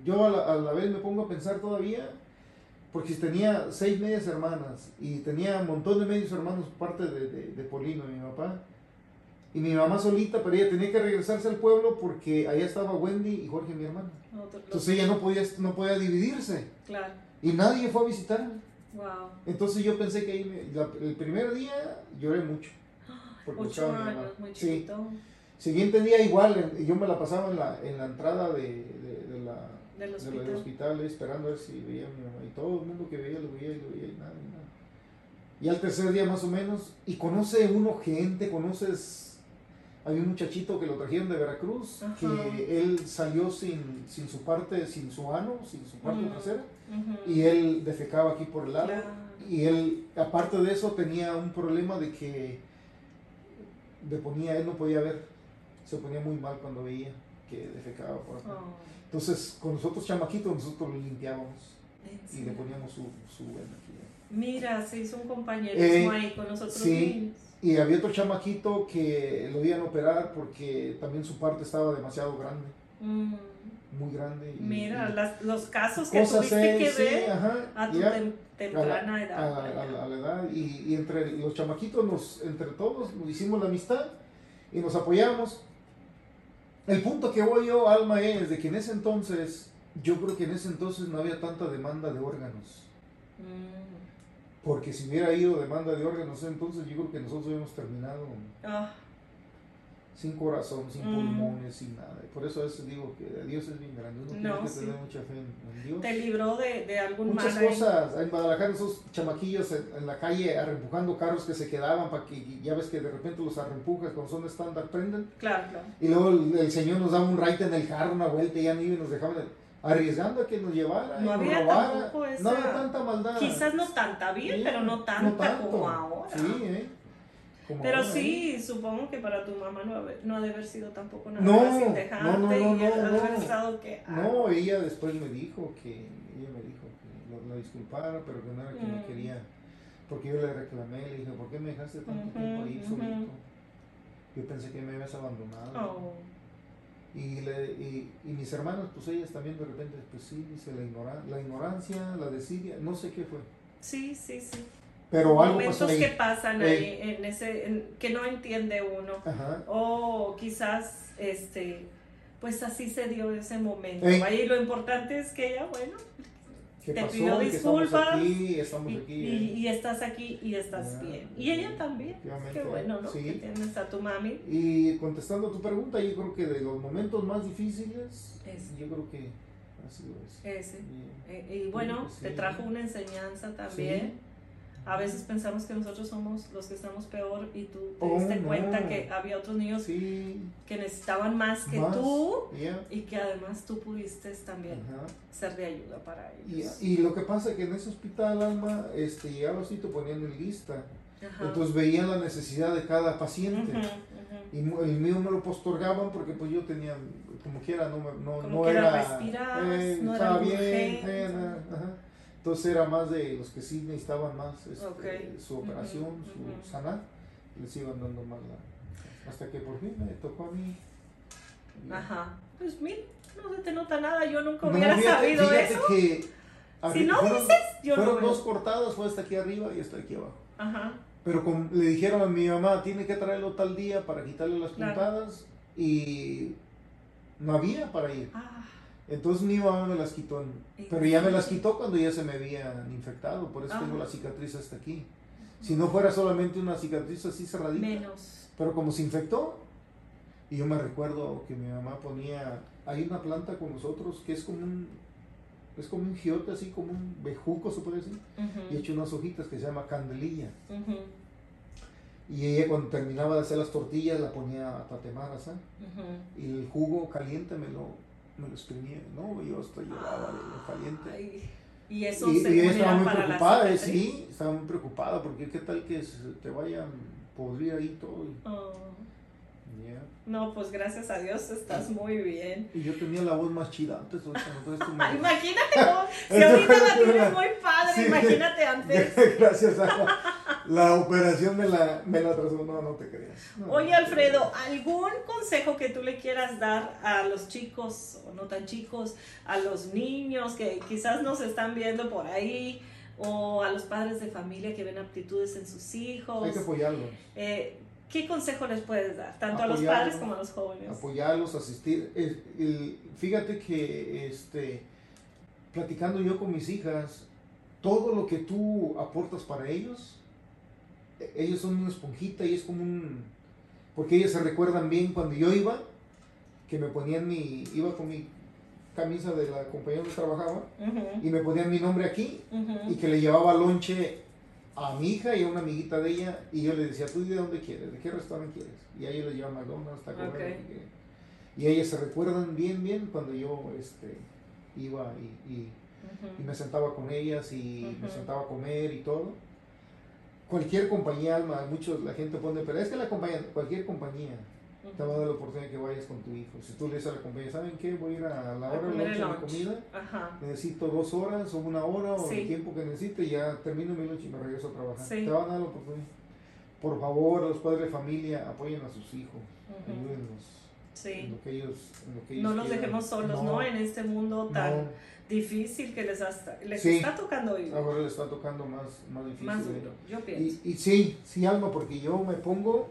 yo a la, a la vez me pongo a pensar todavía, porque tenía seis medias hermanas y tenía un montón de medios hermanos parte de, de, de Polino, mi papá, y mi mamá solita, pero ella tenía que regresarse al pueblo porque allá estaba Wendy y Jorge, mi hermano. Entonces ella no podía, no podía dividirse Claro, y nadie fue a visitarme. wow. Entonces yo pensé que ahí me- la- el primer día lloré mucho. porque Ocho años, muy Sí. chiquito. Siguiente día igual, yo me la pasaba en la, en la entrada de, de, de la, Del de la- hospital. del hospital esperando a ver si veía a mi mamá. Y todo el mundo que veía lo veía y lo veía y nada, y nada. Y al tercer día más o menos, y conoce uno gente, conoces, había un muchachito que lo trajeron de Veracruz, Ajá. que él salió sin, sin su parte, sin su ano, sin su parte Mm. trasera, y él defecaba aquí por el lado. Claro. Y él, aparte de eso, tenía un problema de que le ponía, él no podía ver, se ponía muy mal cuando veía que defecaba por acá. Oh, Entonces, con nosotros chamaquitos, nosotros lo limpiábamos ¿en y le poníamos su, su energía. Mira, se hizo un compañerismo Eh, ahí con nosotros sí. niños. Y había otro chamaquito que lo iban a operar porque también su parte estaba demasiado grande, Mm, muy grande. y- Mira, y las- los casos que tuviste que sí, ver ajá, a tu ya. tem- temprana a la, edad. a la- a la- a la edad y, y entre los chamaquitos nos entre todos nos hicimos la amistad y nos apoyamos el punto que voy yo Alma es de que en ese entonces yo creo que en ese entonces no había tanta demanda de órganos Mm, porque si hubiera ido demanda de órganos entonces yo creo que nosotros hubiéramos terminado ah, sin corazón, sin Mm. pulmones, sin nada. Y por eso a veces digo que Dios es bien grande. Uno No, tiene que sí. tener mucha fe en, en Dios. te libró de, de algún Muchas mal cosas. En Guadalajara esos chamaquillos en, en la calle arrempujando carros que se quedaban para que ya ves que de repente los arrempujas cuando son estándar prenden. Claro, claro. Y luego el, el señor nos daba un ride en el carro, una vuelta y ya ni nos dejaban arriesgando a que nos llevara No nos había robara. esa- No había tanta maldad. Quizás no tanta bien, Sí, pero no tanta tanto. como ahora. Sí, ¿eh? Como Pero ahora, ¿eh? sí, supongo que para tu mamá no, haber- no ha de haber sido tampoco nada No, no, no, no, y no, no. que... ah, No, ella después me dijo que, ella me dijo que lo, lo disculpara, pero que no era que Mm. me quería, porque yo le reclamé, le dije, ¿por qué me dejaste tanto Ujú, tiempo ahí ujú. solito? Yo pensé que me habías abandonado. oh, Y, le, y, y mis hermanas, pues ellas también de repente, pues sí, dice la, ignora- la ignorancia, la desidia, no sé qué fue. Sí, sí, sí. Pero algo Momentos pasó ahí. que pasan Eh. ahí en ese, en- que no entiende uno. Ajá. O quizás, este, pues así se dio ese momento. Vaya, Y lo importante es que ella, bueno, ¿Qué Te pasó? Y estamos disculpas, aquí, estamos y, aquí. y- ¿eh? y estás aquí y estás Ya, bien. Y ella también. Qué bueno, ¿no? sí. Que tienes a tu mami. Y contestando a tu pregunta, yo creo que de los momentos más difíciles, Ese. yo creo que ha sido ese. Ese. Y- Eh, y bueno, Sí. te trajo una enseñanza también. A veces pensamos que nosotros somos los que estamos peor y tú te Oh, diste no. cuenta que había otros niños Sí, que necesitaban más que más, tú ya, y que además tú pudiste también ajá. ser de ayuda para Y, ellos. y lo que pasa es que en ese hospital, Alma, este, llegaba así, te ponían en lista. Ajá. Entonces veían la necesidad de cada paciente. Ujú, ujú. Y mu- el mío me lo postergaban porque pues yo tenía, como quiera, no, no, Como no era... respirabas, eh, no era estaba algo bien, urgente. era, ajá. Entonces era más de los que sí necesitaban más este, su operación, su sanar, les iban dando más la... Hasta que por fin me tocó a mí. Ajá. Pues mira, no se te nota nada. Yo nunca No, hubiera fíjate- sabido fíjate eso. que Si no fueron, dices, yo no fueron dos cortadas, fue hasta aquí arriba y hasta aquí abajo. Ajá. Pero como le dijeron a mi mamá, tiene que traerlo tal día para quitarle las Claro. puntadas y no había para ir. Ah, Entonces mi mamá me las quitó, en- ¿En pero ya me las quitó cuando ya se me habían infectado, por eso Ah. tengo la cicatriz hasta aquí. Si no fuera solamente una cicatriz así cerradita, menos. pero como se infectó, Y yo me recuerdo que mi mamá ponía, hay una planta con nosotros que es como un, es como un giote, así como un bejuco, se puede decir, y hecho unas hojitas que se llama candelilla. Ujú, Y ella cuando terminaba de hacer las tortillas la ponía a tatemar, ¿sabes? ujú. Y el jugo caliente me lo, me lo exprimía. No, yo estoy lloraba de caliente. Y eso Y, se y ella estaba muy para preocupada, eh, sí, estaba muy preocupada porque qué tal que se te vayan podrir ahí todo. y- Oh. No, pues gracias a Dios estás muy bien. Y yo tenía la voz más chida antes, ahorita no, entonces tú me- Imagínate cómo, si ahorita la tienes muy padre, Sí. imagínate antes. Gracias a la, la operación me la, me la atrasó, no, no te creas. No, Oye Alfredo, ¿algún consejo que tú le quieras dar a los chicos o no tan chicos, a los niños que quizás nos están viendo por ahí o a los padres de familia que ven aptitudes en sus hijos? Hay que apoyarlos, Eh, ¿Qué consejo les puedes dar, tanto a los padres como a los jóvenes? apoyarlos, asistir. El- el- fíjate que este, platicando yo con mis hijas, todo lo que tú aportas para ellos, e- ellos son una esponjita y es como un... Porque ellas se recuerdan bien cuando yo iba, que me ponían mi... iba con mi camisa de la compañía donde trabajaba y me ponían mi nombre aquí y que le llevaba lonche a mi hija y a una amiguita de ella y yo le decía, ¿tú de dónde quieres? ¿De qué restaurante quieres? Y a ella le llevaba McDonald's, Taco Bell, Ok. lo que quiera. Y ellas se recuerdan bien, bien cuando yo este, iba y, y- y Ujú. me sentaba con ellas y me Ujú. sentaba a comer y todo. Cualquier compañía, Alma, muchos, la gente pone, pero es que la compañía, cualquier compañía te va a dar la oportunidad de que vayas con tu hijo. Si tú le dices a la compañía, ¿saben qué? Voy a ir a la hora de comer lunch el a mi lunch. comida Ajá. necesito dos horas o una hora o Sí. el tiempo que necesite ya termino mi lunch y me regreso a trabajar. Sí. Te van a dar la oportunidad. Por favor, los padres de familia, apoyen a sus hijos, Ujú. ayúdenlos en Sí. lo que ellos, en lo que ellos No los quieran. dejemos solos, ¿no? En este mundo tan no, difícil que les, hasta- les está tocando vivir. ahora le está tocando más, más difícil. Más ¿eh? duro, yo pienso. Y, y sí, sí, Alma, porque yo me pongo,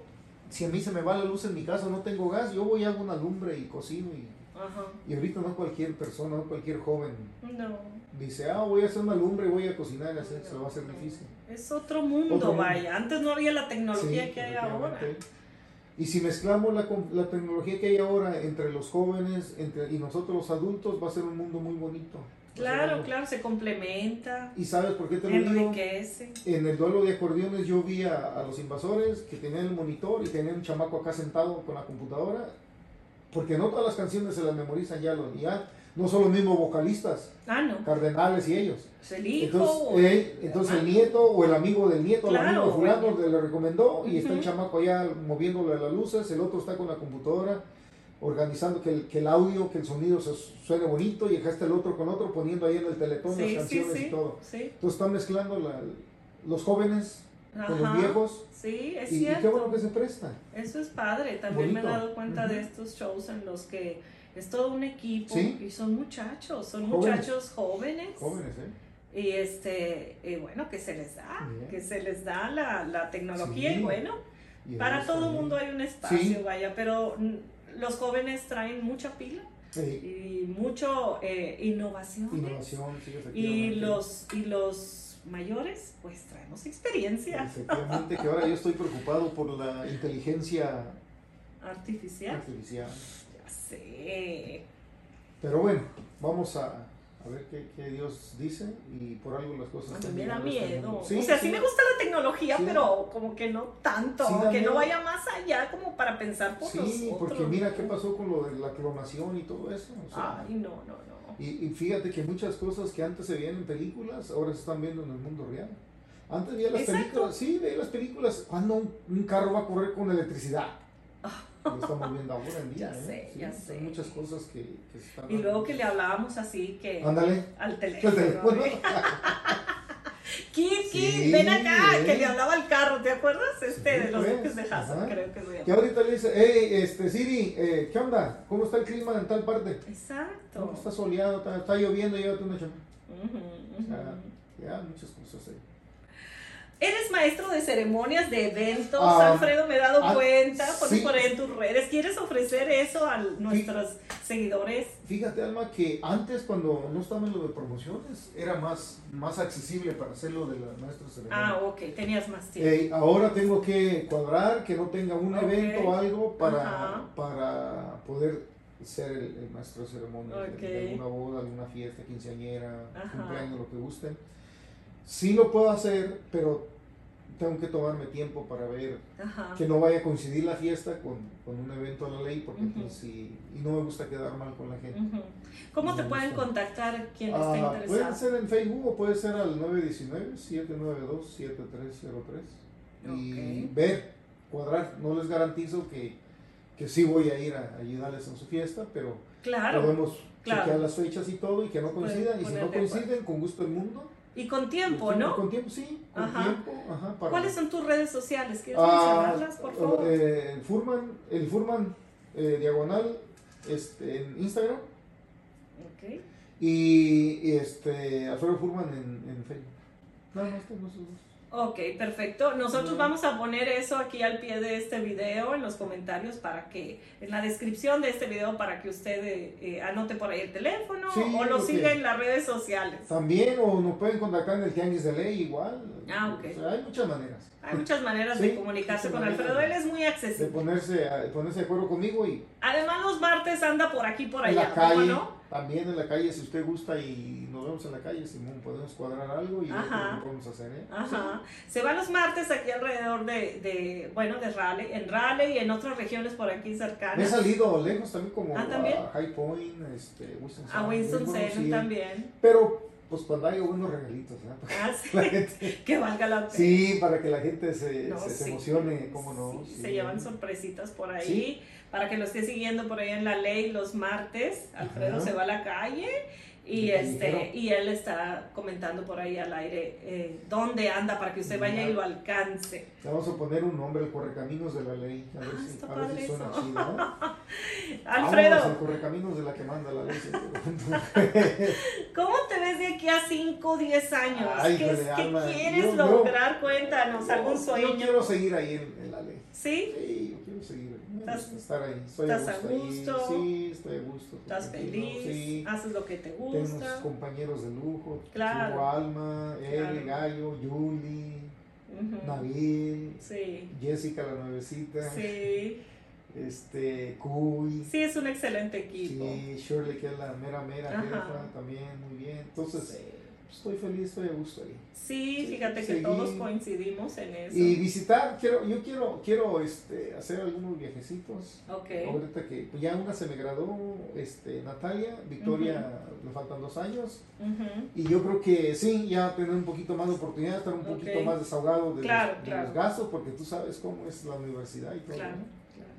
si a mí se me va la luz en mi casa, no tengo gas, yo voy a hago una lumbre y cocino y, Ajá. y ahorita no cualquier persona, no cualquier joven No. dice, ah, voy a hacer una lumbre y voy a cocinar y hacer, se lo va a hacer No. difícil. Es otro mundo, Otro mundo. vaya. Antes no había la tecnología Sí, que hay ahora. Y si mezclamos la, la tecnología que hay ahora entre los jóvenes entre, y nosotros los adultos, va a ser un mundo muy bonito. Claro, claro, se complementa, ¿Y sabes por qué te lo digo? En el duelo de acordeones yo vi a, a los invasores que tenían el monitor y tenían un chamaco acá sentado con la computadora, porque no todas las canciones se las memorizan ya los ya no son los mismos vocalistas, Ah, no. cardenales y ellos. Es el hijo. Entonces, o- eh, entonces el nieto o el amigo del nieto, Claro, el amigo de fulano güey. le, recomendó y está el chamaco allá moviéndole las luces, el otro está con la computadora organizando que el, que el audio, que el sonido se suene bonito y está el otro con otro poniendo ahí en el teletón sí, las canciones sí, y todo. Entonces están mezclando la- los jóvenes con los viejos Sí, es y, y cierto. qué bueno que se presta. Eso es padre. También me he dado cuenta de estos shows en los que es todo un equipo y son muchachos, son Jóvenes. muchachos jóvenes. Jóvenes, ¿eh? Y este, y bueno, que se les da, Bien. que se les da la, la tecnología y bueno, Y para todo el mundo hay un espacio, vaya, pero los jóvenes traen mucha pila Sí, y mucho eh, innovaciones. innovación, sí, Y los, y los mayores, pues traemos experiencia Efectivamente, que ahora yo estoy preocupado por la inteligencia artificial. artificial. Ya sé. Pero bueno, vamos a, a ver qué, qué Dios dice y por algo las cosas A mí me da este miedo. mundo. o sea, sí, me gusta la tecnología, Sí. pero como que no tanto, Sí que miedo. no vaya más allá como para pensar por Sí, nosotros. porque mira qué pasó con lo de la clonación y todo eso. o sea, Ay, no, no, no. y, y fíjate que muchas cosas que antes se veían en películas ahora se están viendo en el mundo real. Antes veía las Exacto. películas, sí, veía las películas. ¿Cuándo un, un carro va a correr con electricidad? Lo estamos viendo ahora en día. Ya ¿eh? sé, Sí, ya sé. muchas cosas que, que se están Y luego que le hablábamos así que Ándale. al El teléfono. teléfono. ven acá, eh. que le hablaba al carro, ¿te acuerdas? Este, Sí, de los buques de Hassan, ajá. creo que se Que ahorita le dice, hey, este, Siri, eh, ¿qué onda? ¿Cómo está el clima en tal parte? Exacto. No, está soleado, está, está lloviendo, llévate una chamba. Ujú, ujú. sea, Ya, muchas cosas ahí. Eres maestro de ceremonias, de eventos, Ah, Alfredo, me he dado ah, cuenta, sí. por ahí en tus redes. ¿Quieres ofrecer eso a nuestros seguidores? Fíjate, Alma, que antes cuando no estaba en lo de promociones, era más, más accesible para hacerlo de la maestra ceremonia. Ah, ok, tenías más tiempo. Eh, ahora tengo que cuadrar que no tenga un evento o algo para, para poder ser el, el maestro de ceremonia de- Ok. de alguna boda, alguna fiesta, quinceañera, Ajá. cumpleaños, lo que gusten. Sí lo puedo hacer, pero tengo que tomarme tiempo para ver Ajá. que no vaya a coincidir la fiesta con, con un evento de la ley, porque pues, sí, y no me gusta quedar mal con la gente. Ujú. ¿Cómo te Me pueden gusta. contactar quien Ah, esté puede interesado? ser en Facebook o puede ser al 919-792-7303 y Ok. ver, cuadrar. No les garantizo que, que sí voy a ir a ayudarles en su fiesta, pero Claro. podemos claro. chequear las fechas y todo y que no Pueden coincidan. Y si no coinciden, con gusto el mundo. Y con tiempo, Con- ¿no? Con tiempo, sí, con Ajá. tiempo. Ajá, para- ¿Cuáles son tus redes sociales? ¿Quieres Ah, mencionarlas, por favor? eh, el Furman, el Furman eh, diagonal este, en Instagram Ok. y, y, este Alfredo Furman en, en Facebook. Nada más tengo esos dos. Ok, perfecto. Nosotros vamos a poner eso aquí al pie de este video, en los comentarios, para que, en la descripción de este video, para que usted eh, eh, anote por ahí el teléfono Sí, o lo siga en las redes sociales. También, o nos pueden contactar en el Tianguis de Ley igual. Ah, ok. O sea, hay muchas maneras Hay muchas maneras Sí, de comunicarse con Alfredo. Él es muy de accesible. ponerse, a- de ponerse de acuerdo conmigo y Además, los martes anda por aquí, por en allá. la ¿cómo calle, no? También en la calle, si usted gusta y nos vemos en la calle, Simón, podemos cuadrar algo y Ajá. qué podemos hacer. ¿eh? Ajá. Se va los martes aquí alrededor de, de, bueno, de Raleigh, en Raleigh y en otras regiones por aquí Me he cercanas. salido lejos también como Ah, ¿también? a High Point, este, Winston A Winston Salem, Salem sí, también. Pero pues cuando haya buenos regalitos, ¿verdad? Ah, sí. Gente- Que valga la pena. sí, para que la gente se, No, se, emocione, cómo no. Sí. Se llevan sorpresitas por ahí. Para que lo esté siguiendo por ahí en la ley los martes. Alfredo Ajá. se va a la calle y este y él está comentando por ahí al aire eh, dónde anda para que usted vaya y lo alcance. Le vamos a poner un nombre, el Correcaminos de la Ley. A ver, Ah, si, está a ver si suena eso. chido. ¿no? Vámonos, el Alfredo, Correcaminos de la que manda la ley. ¿cómo te ves de aquí a 5 o 10 años? Ay, ¿Qué, híjole, qué Alma, quieres yo- yo- lograr? Cuéntanos, algún Yo- sueño. Yo quiero seguir ahí en, en la ley. ¿Sí? Sí, yo quiero seguir ¿Estás- estar ahí. Estoy estás a a gusto, ahí. Sí, estoy a gusto. ¿Estás feliz? Sí. ¿Haces lo que te Tengo unos gusta? compañeros de lujo. Claro. Alma, Claro. Gallo, Yuli, Ujú. Nabil, Sí, Jessica la nuevecita, sí. este, Cuy. Sí, es un excelente equipo. Sí, Shirley, que es la mera, mera jefa, también, muy bien. Entonces, Sí. Estoy feliz, estoy a gusto ahí. Sí, fíjate que todos coincidimos en eso. Y visitar, quiero, yo quiero, quiero este, hacer algunos viajecitos. Ok. Ahorita que pues, ya una se me graduó, este, Natalia, Victoria, le faltan dos años. Y yo creo que sí, ya tener un poquito más de oportunidad, estar un poquito más desahogado de, Claro, los, de los gastos, porque tú sabes cómo es la universidad y todo. Claro, ¿no? claro.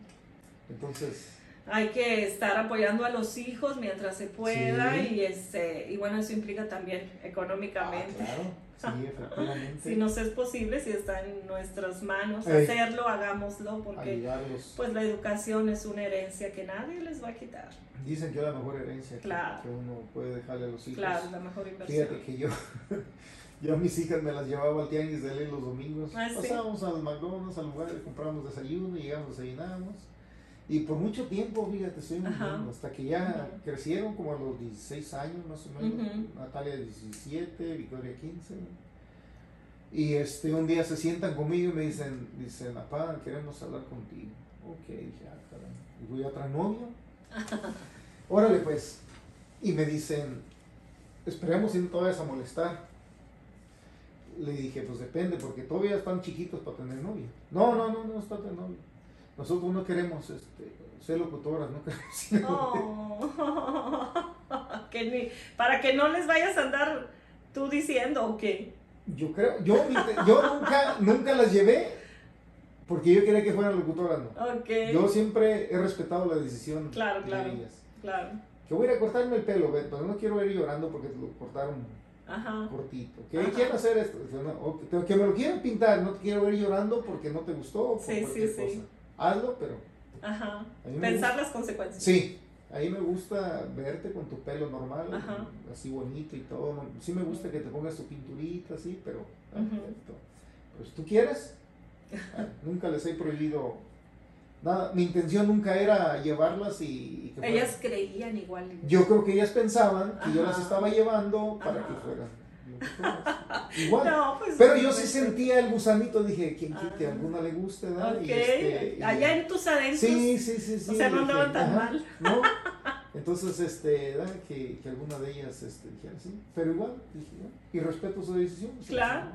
Entonces, Hay que estar apoyando a los hijos mientras se pueda Sí. y este y bueno, eso implica también ah, económicamente. claro, sí, efectivamente. Si nos es posible, si está en nuestras manos Ey. hacerlo, hagámoslo porque ayudarlos. pues la educación es una herencia que nadie les va a quitar. Dicen que es la mejor herencia que- Claro. que, uno puede dejarle a los hijos. Claro, la mejor inversión. Fíjate que yo, yo a mis hijas me las llevaba al tianguis de ley los domingos. Ah, ¿sí? Pasábamos al McDonald's, al lugar, comprábamos desayuno, llegamos, desayunábamos. Y por mucho tiempo, fíjate, estuvimos Ajá. viendo, hasta que ya crecieron como a los 16 años más o menos. Natalia 17, Victoria 15. Y este, un día se sientan conmigo y me dicen, dicen, papá, queremos hablar contigo. Ok, dije, ah, caray. Y voy a otra novio. Órale pues. Y me dicen, esperemos si no te vayas a molestar. Le dije, pues depende, porque todavía están chiquitos para tener novia. No, no, no, no está de novio. Nosotros no queremos este, ser locutoras, no queremos ser Oh. Que ni- para que no les vayas a andar tú diciendo o qué. Yo creo, yo, yo nunca, nunca las llevé porque yo quería que fueran locutoras, no. Ok. Yo siempre he respetado la decisión Claro, de claro. ellas. Claro. Que voy a ir a cortarme el pelo, pero no quiero ir llorando porque lo cortaron Ajá. cortito. ¿Qué Ajá. quiero hacer esto? Dice, no, ok, te- que me lo quieren pintar, no te quiero ver llorando porque no te gustó o por Sí, sí, sí. Hazlo, pero Ajá. Pensar gusta- las consecuencias. Sí, ahí me gusta verte con tu pelo normal, Ajá. así bonito y todo. Sí me gusta que te pongas tu pinturita, así, pero pues tú quieres. Ah, nunca les he prohibido nada. Mi intención nunca era llevarlas y, y que fueran- Ellas creían igual. Yo creo que ellas pensaban que yo las estaba llevando para Ajá. que fueran. igual. No, pues, Pero yo sí sentía el gusanito, dije, quien quite, Ah. alguna le Y este, y- allá en tus adentros. Sí, sí, sí, sí. o sea, no dije, andaban tan ajá, mal. No. Entonces, este, ¿verdad? Que, que alguna de ellas este, dijera sí. Pero igual, dije, y respeto su decisión. Claro.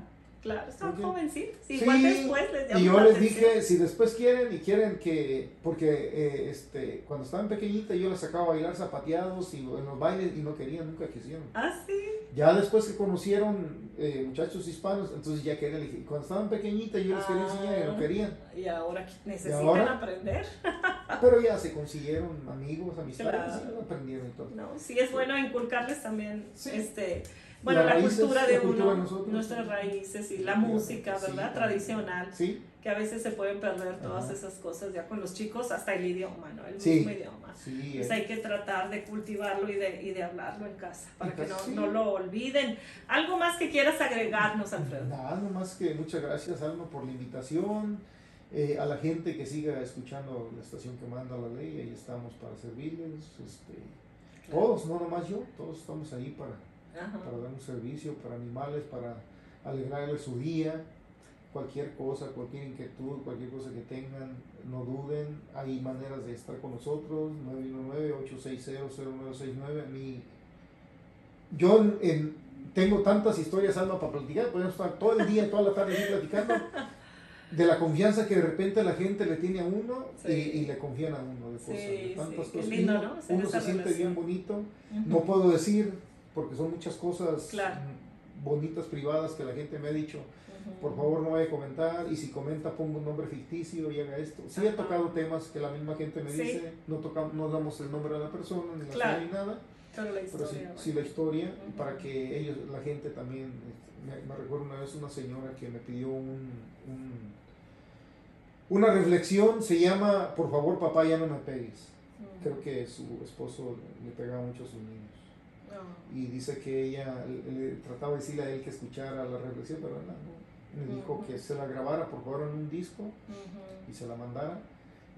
Claro, estaban Ok. jovencitos. Sí, Igual después les y yo la les atención. dije, si después quieren y quieren que, porque eh, este, cuando estaban pequeñitas yo las sacaba a bailar zapateados y en los bailes y no querían, nunca quisieron. Ah, sí. Ya después que conocieron eh, muchachos hispanos, entonces ya querían, cuando estaban pequeñitas yo les quería enseñar y no Ah. querían. Y ahora necesitan ahora? aprender. Pero ya se consiguieron amigos, amistades, Claro. y aprendieron y todo. No, sí es bueno inculcarles también Sí. este bueno, la raíces, cultura la de cultura uno, de nuestras sí. raíces y la Sí, música, sí, ¿verdad? también. Tradicional, Sí, que a veces se pueden perder todas Ajá. esas cosas ya con los chicos, hasta el idioma, ¿no? El Sí. mismo idioma. sí. Pues hay que tratar de cultivarlo y de, y de hablarlo en casa, para En que no, casa, sí. no lo olviden. ¿Algo más que quieras agregarnos, Alfredo? Nada, nomás que muchas gracias, Alma, por la invitación. Eh, a la gente que siga escuchando la estación que manda la ley, ahí estamos para servirles. Este, todos, no nomás yo, todos estamos ahí para, Ajá. para dar un servicio para animales, para alegrarles su día. Cualquier cosa, cualquier inquietud, cualquier cosa que tengan, no duden. Hay maneras de estar con nosotros. 919-860-0969. A mí, yo en- en- tengo tantas historias, Alma, para platicar. Podemos estar todo el día, toda la tarde aquí platicando. De la confianza que de repente la gente le tiene a uno y, Sí. y le confían a uno de Sí, cosas. de sí, tantas qué cosas. lindo, uno, ¿no? Uno se siente bien bonito. Ujú. No puedo decir, porque son muchas cosas Claro. bonitas, privadas, que la gente me ha dicho, por favor no vaya a comentar, y si comenta pongo un nombre ficticio y haga esto. Sí he tocado temas que la misma gente me Sí. dice, no, toca, no damos el nombre de la persona, ni la Claro. ni nada, Pero la pero sí, historia. sí la historia, para que ellos, la gente también, me, recuerdo una vez una señora que me pidió un, un- una reflexión, se llama, por favor papá ya no me pegues. Creo que su esposo le pegaba mucho a sus niños No. y dice que ella le, le trataba de decirle a él que escuchara la reflexión, pero no, no. me dijo Ujú. que se la grabara por favor en un disco Ujú. y se la mandara.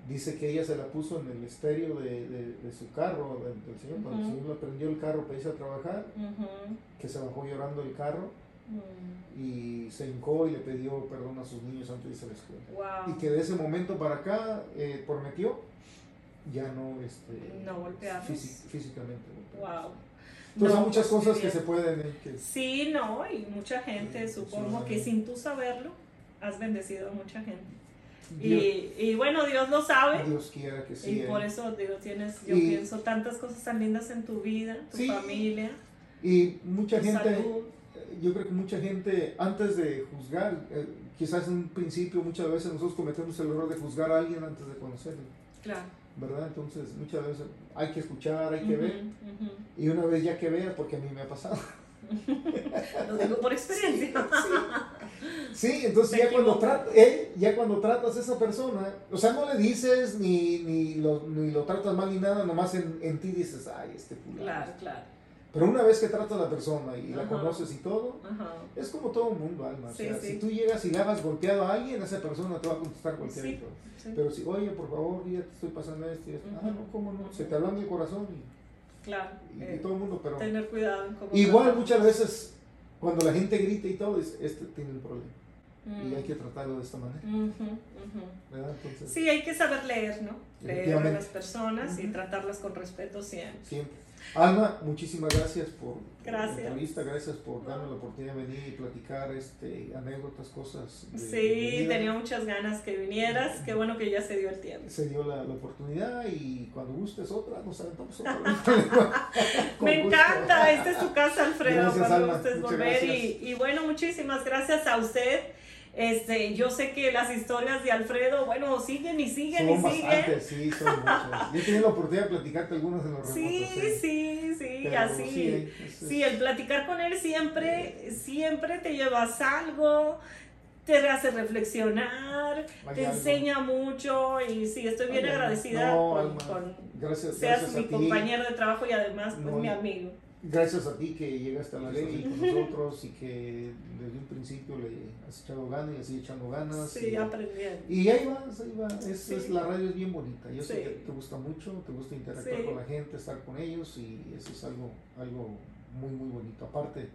Dice que ella se la puso en el estéreo de, de- de su carro, de- del señor, cuando el señor le prendió el carro para irse a trabajar, que se bajó llorando el carro Mm. y se hincó y le pidió perdón a sus niños antes de irse a la escuela. Wow. Y que de ese momento para acá eh, prometió ya no, este, No golpearlos. físi- físicamente. golpearlos. Wow. Entonces No, hay muchas pues, cosas que se pueden... eh, que- Sí, no, y mucha gente, Sí, supongo que sin tú saberlo, has bendecido a mucha gente. Dios, Y, y bueno, Dios lo sabe. Dios quiera que sí. y eh. por eso digo, tienes, yo Y- pienso, tantas cosas tan lindas en tu vida, tu Sí. familia, Y mucha tu gente, salud. eh, yo creo que mucha gente, antes de juzgar, eh, quizás en un principio, muchas veces nosotros cometemos el error de juzgar a alguien antes de conocerlo, Claro. ¿Verdad? Entonces, muchas veces hay que escuchar, hay que ver, y una vez ya que veas, porque a mí me ha pasado. Lo digo por experiencia. Sí, entonces ya cuando, equivocas. trat- eh, ya cuando tratas a esa persona, o sea, no le dices ni, ni, lo, ni lo tratas mal ni nada, nomás en, en ti dices, ay, este fulano. Claro, claro. Pero una vez que tratas a la persona y la conoces y todo, Ajá. Es como todo el mundo, Alma. O Sí, sea, sí. si tú llegas y le has golpeado a alguien, esa persona te va a contestar golpeado. Sí. Pero si, oye, por favor, ya te estoy pasando esto y esto. Ah, no, ¿cómo no? Se te hablan del corazón Claro. y, y eh, todo el mundo, pero... tener cuidado Igual muchas veces, cuando la gente grita y todo, es, este tiene un problema. Mm. Y hay que tratarlo de esta manera. Entonces, Sí, hay que saber leer, ¿no? Leer a las personas y tratarlas con respeto siempre. siempre. Alma, muchísimas gracias por Gracias. la entrevista, gracias por darme la oportunidad de venir y platicar este, anécdotas, cosas. de- de Sí, vida. tenía muchas ganas que vinieras. Qué bueno que ya se dio el tiempo. se dio la, la oportunidad y cuando gustes otra, nos aventamos otra. Me gusto. encanta, esta es tu casa, Alfredo, Gracias, cuando Alma. gustes volver. Y, y bueno, muchísimas gracias a usted. Este, yo sé que las historias de Alfredo, bueno, siguen y siguen Son y siguen. bastantes, sí, son muchas. Yo he tenido la oportunidad de platicarte algunas en los remotos. Sí, ¿eh? sí, sí, Pero así. sí, es- es- Sí, el platicar con él siempre, siempre te llevas algo, te hace reflexionar, Hay te algo. enseña mucho y sí, estoy bien Hay agradecida No, Gracias, seas gracias mi compañero de trabajo y además pues No, mi amigo. Gracias a ti que llegaste a la ley con nosotros y que desde un principio le has echado ganas y así echando ganas. Sí, y, aprendiendo. Y ahí vas, ahí va. Es, Sí. es- la radio es bien bonita. Yo sé Sí. que te gusta mucho, te gusta interactuar Sí. con la gente, estar con ellos y eso es algo, algo muy, muy bonito. Aparte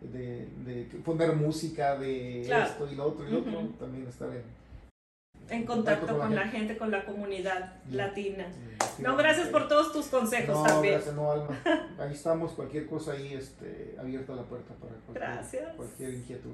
de, de poner música de Claro. esto y lo otro y lo otro, también estar en, En contacto con la gente, con la comunidad latina. No, gracias por todos tus consejos No, también. gracias, no, Alma. Ahí estamos, cualquier cosa ahí, este, abierta la puerta para cualquier, Gracias. cualquier inquietud.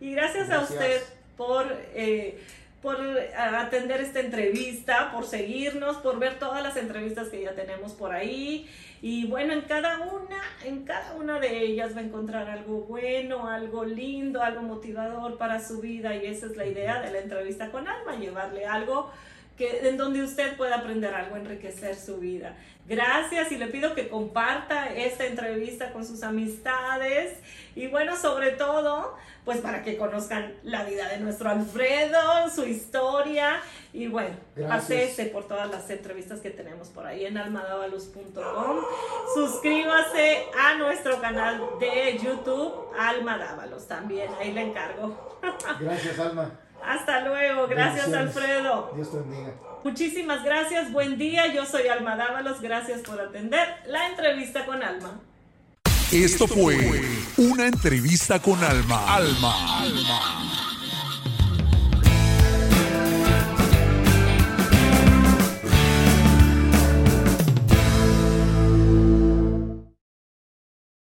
Y gracias, a Gracias. usted por, eh, por atender esta entrevista, por seguirnos, por ver todas las entrevistas que ya tenemos por ahí. Y bueno, en cada una, en cada una de ellas va a encontrar algo bueno, algo lindo, algo motivador para su vida. Y esa es la idea de la entrevista con Alma, llevarle algo que, en donde usted pueda aprender algo, enriquecer su vida. Gracias y le pido que comparta esta entrevista con sus amistades y bueno, sobre todo, pues para que conozcan la vida de nuestro Alfredo, su historia y bueno, pásese por todas las entrevistas que tenemos por ahí en almadavalus.com. Suscríbase a nuestro canal de YouTube, Alma Dávalos también, ahí le encargo. Gracias, Alma. Hasta luego, gracias. Alfredo. Dios te bendiga. Muchísimas gracias, buen día, yo soy Alma Dávalos, gracias por atender la entrevista con Alma. Esto fue una entrevista con Alma. Alma. Alma.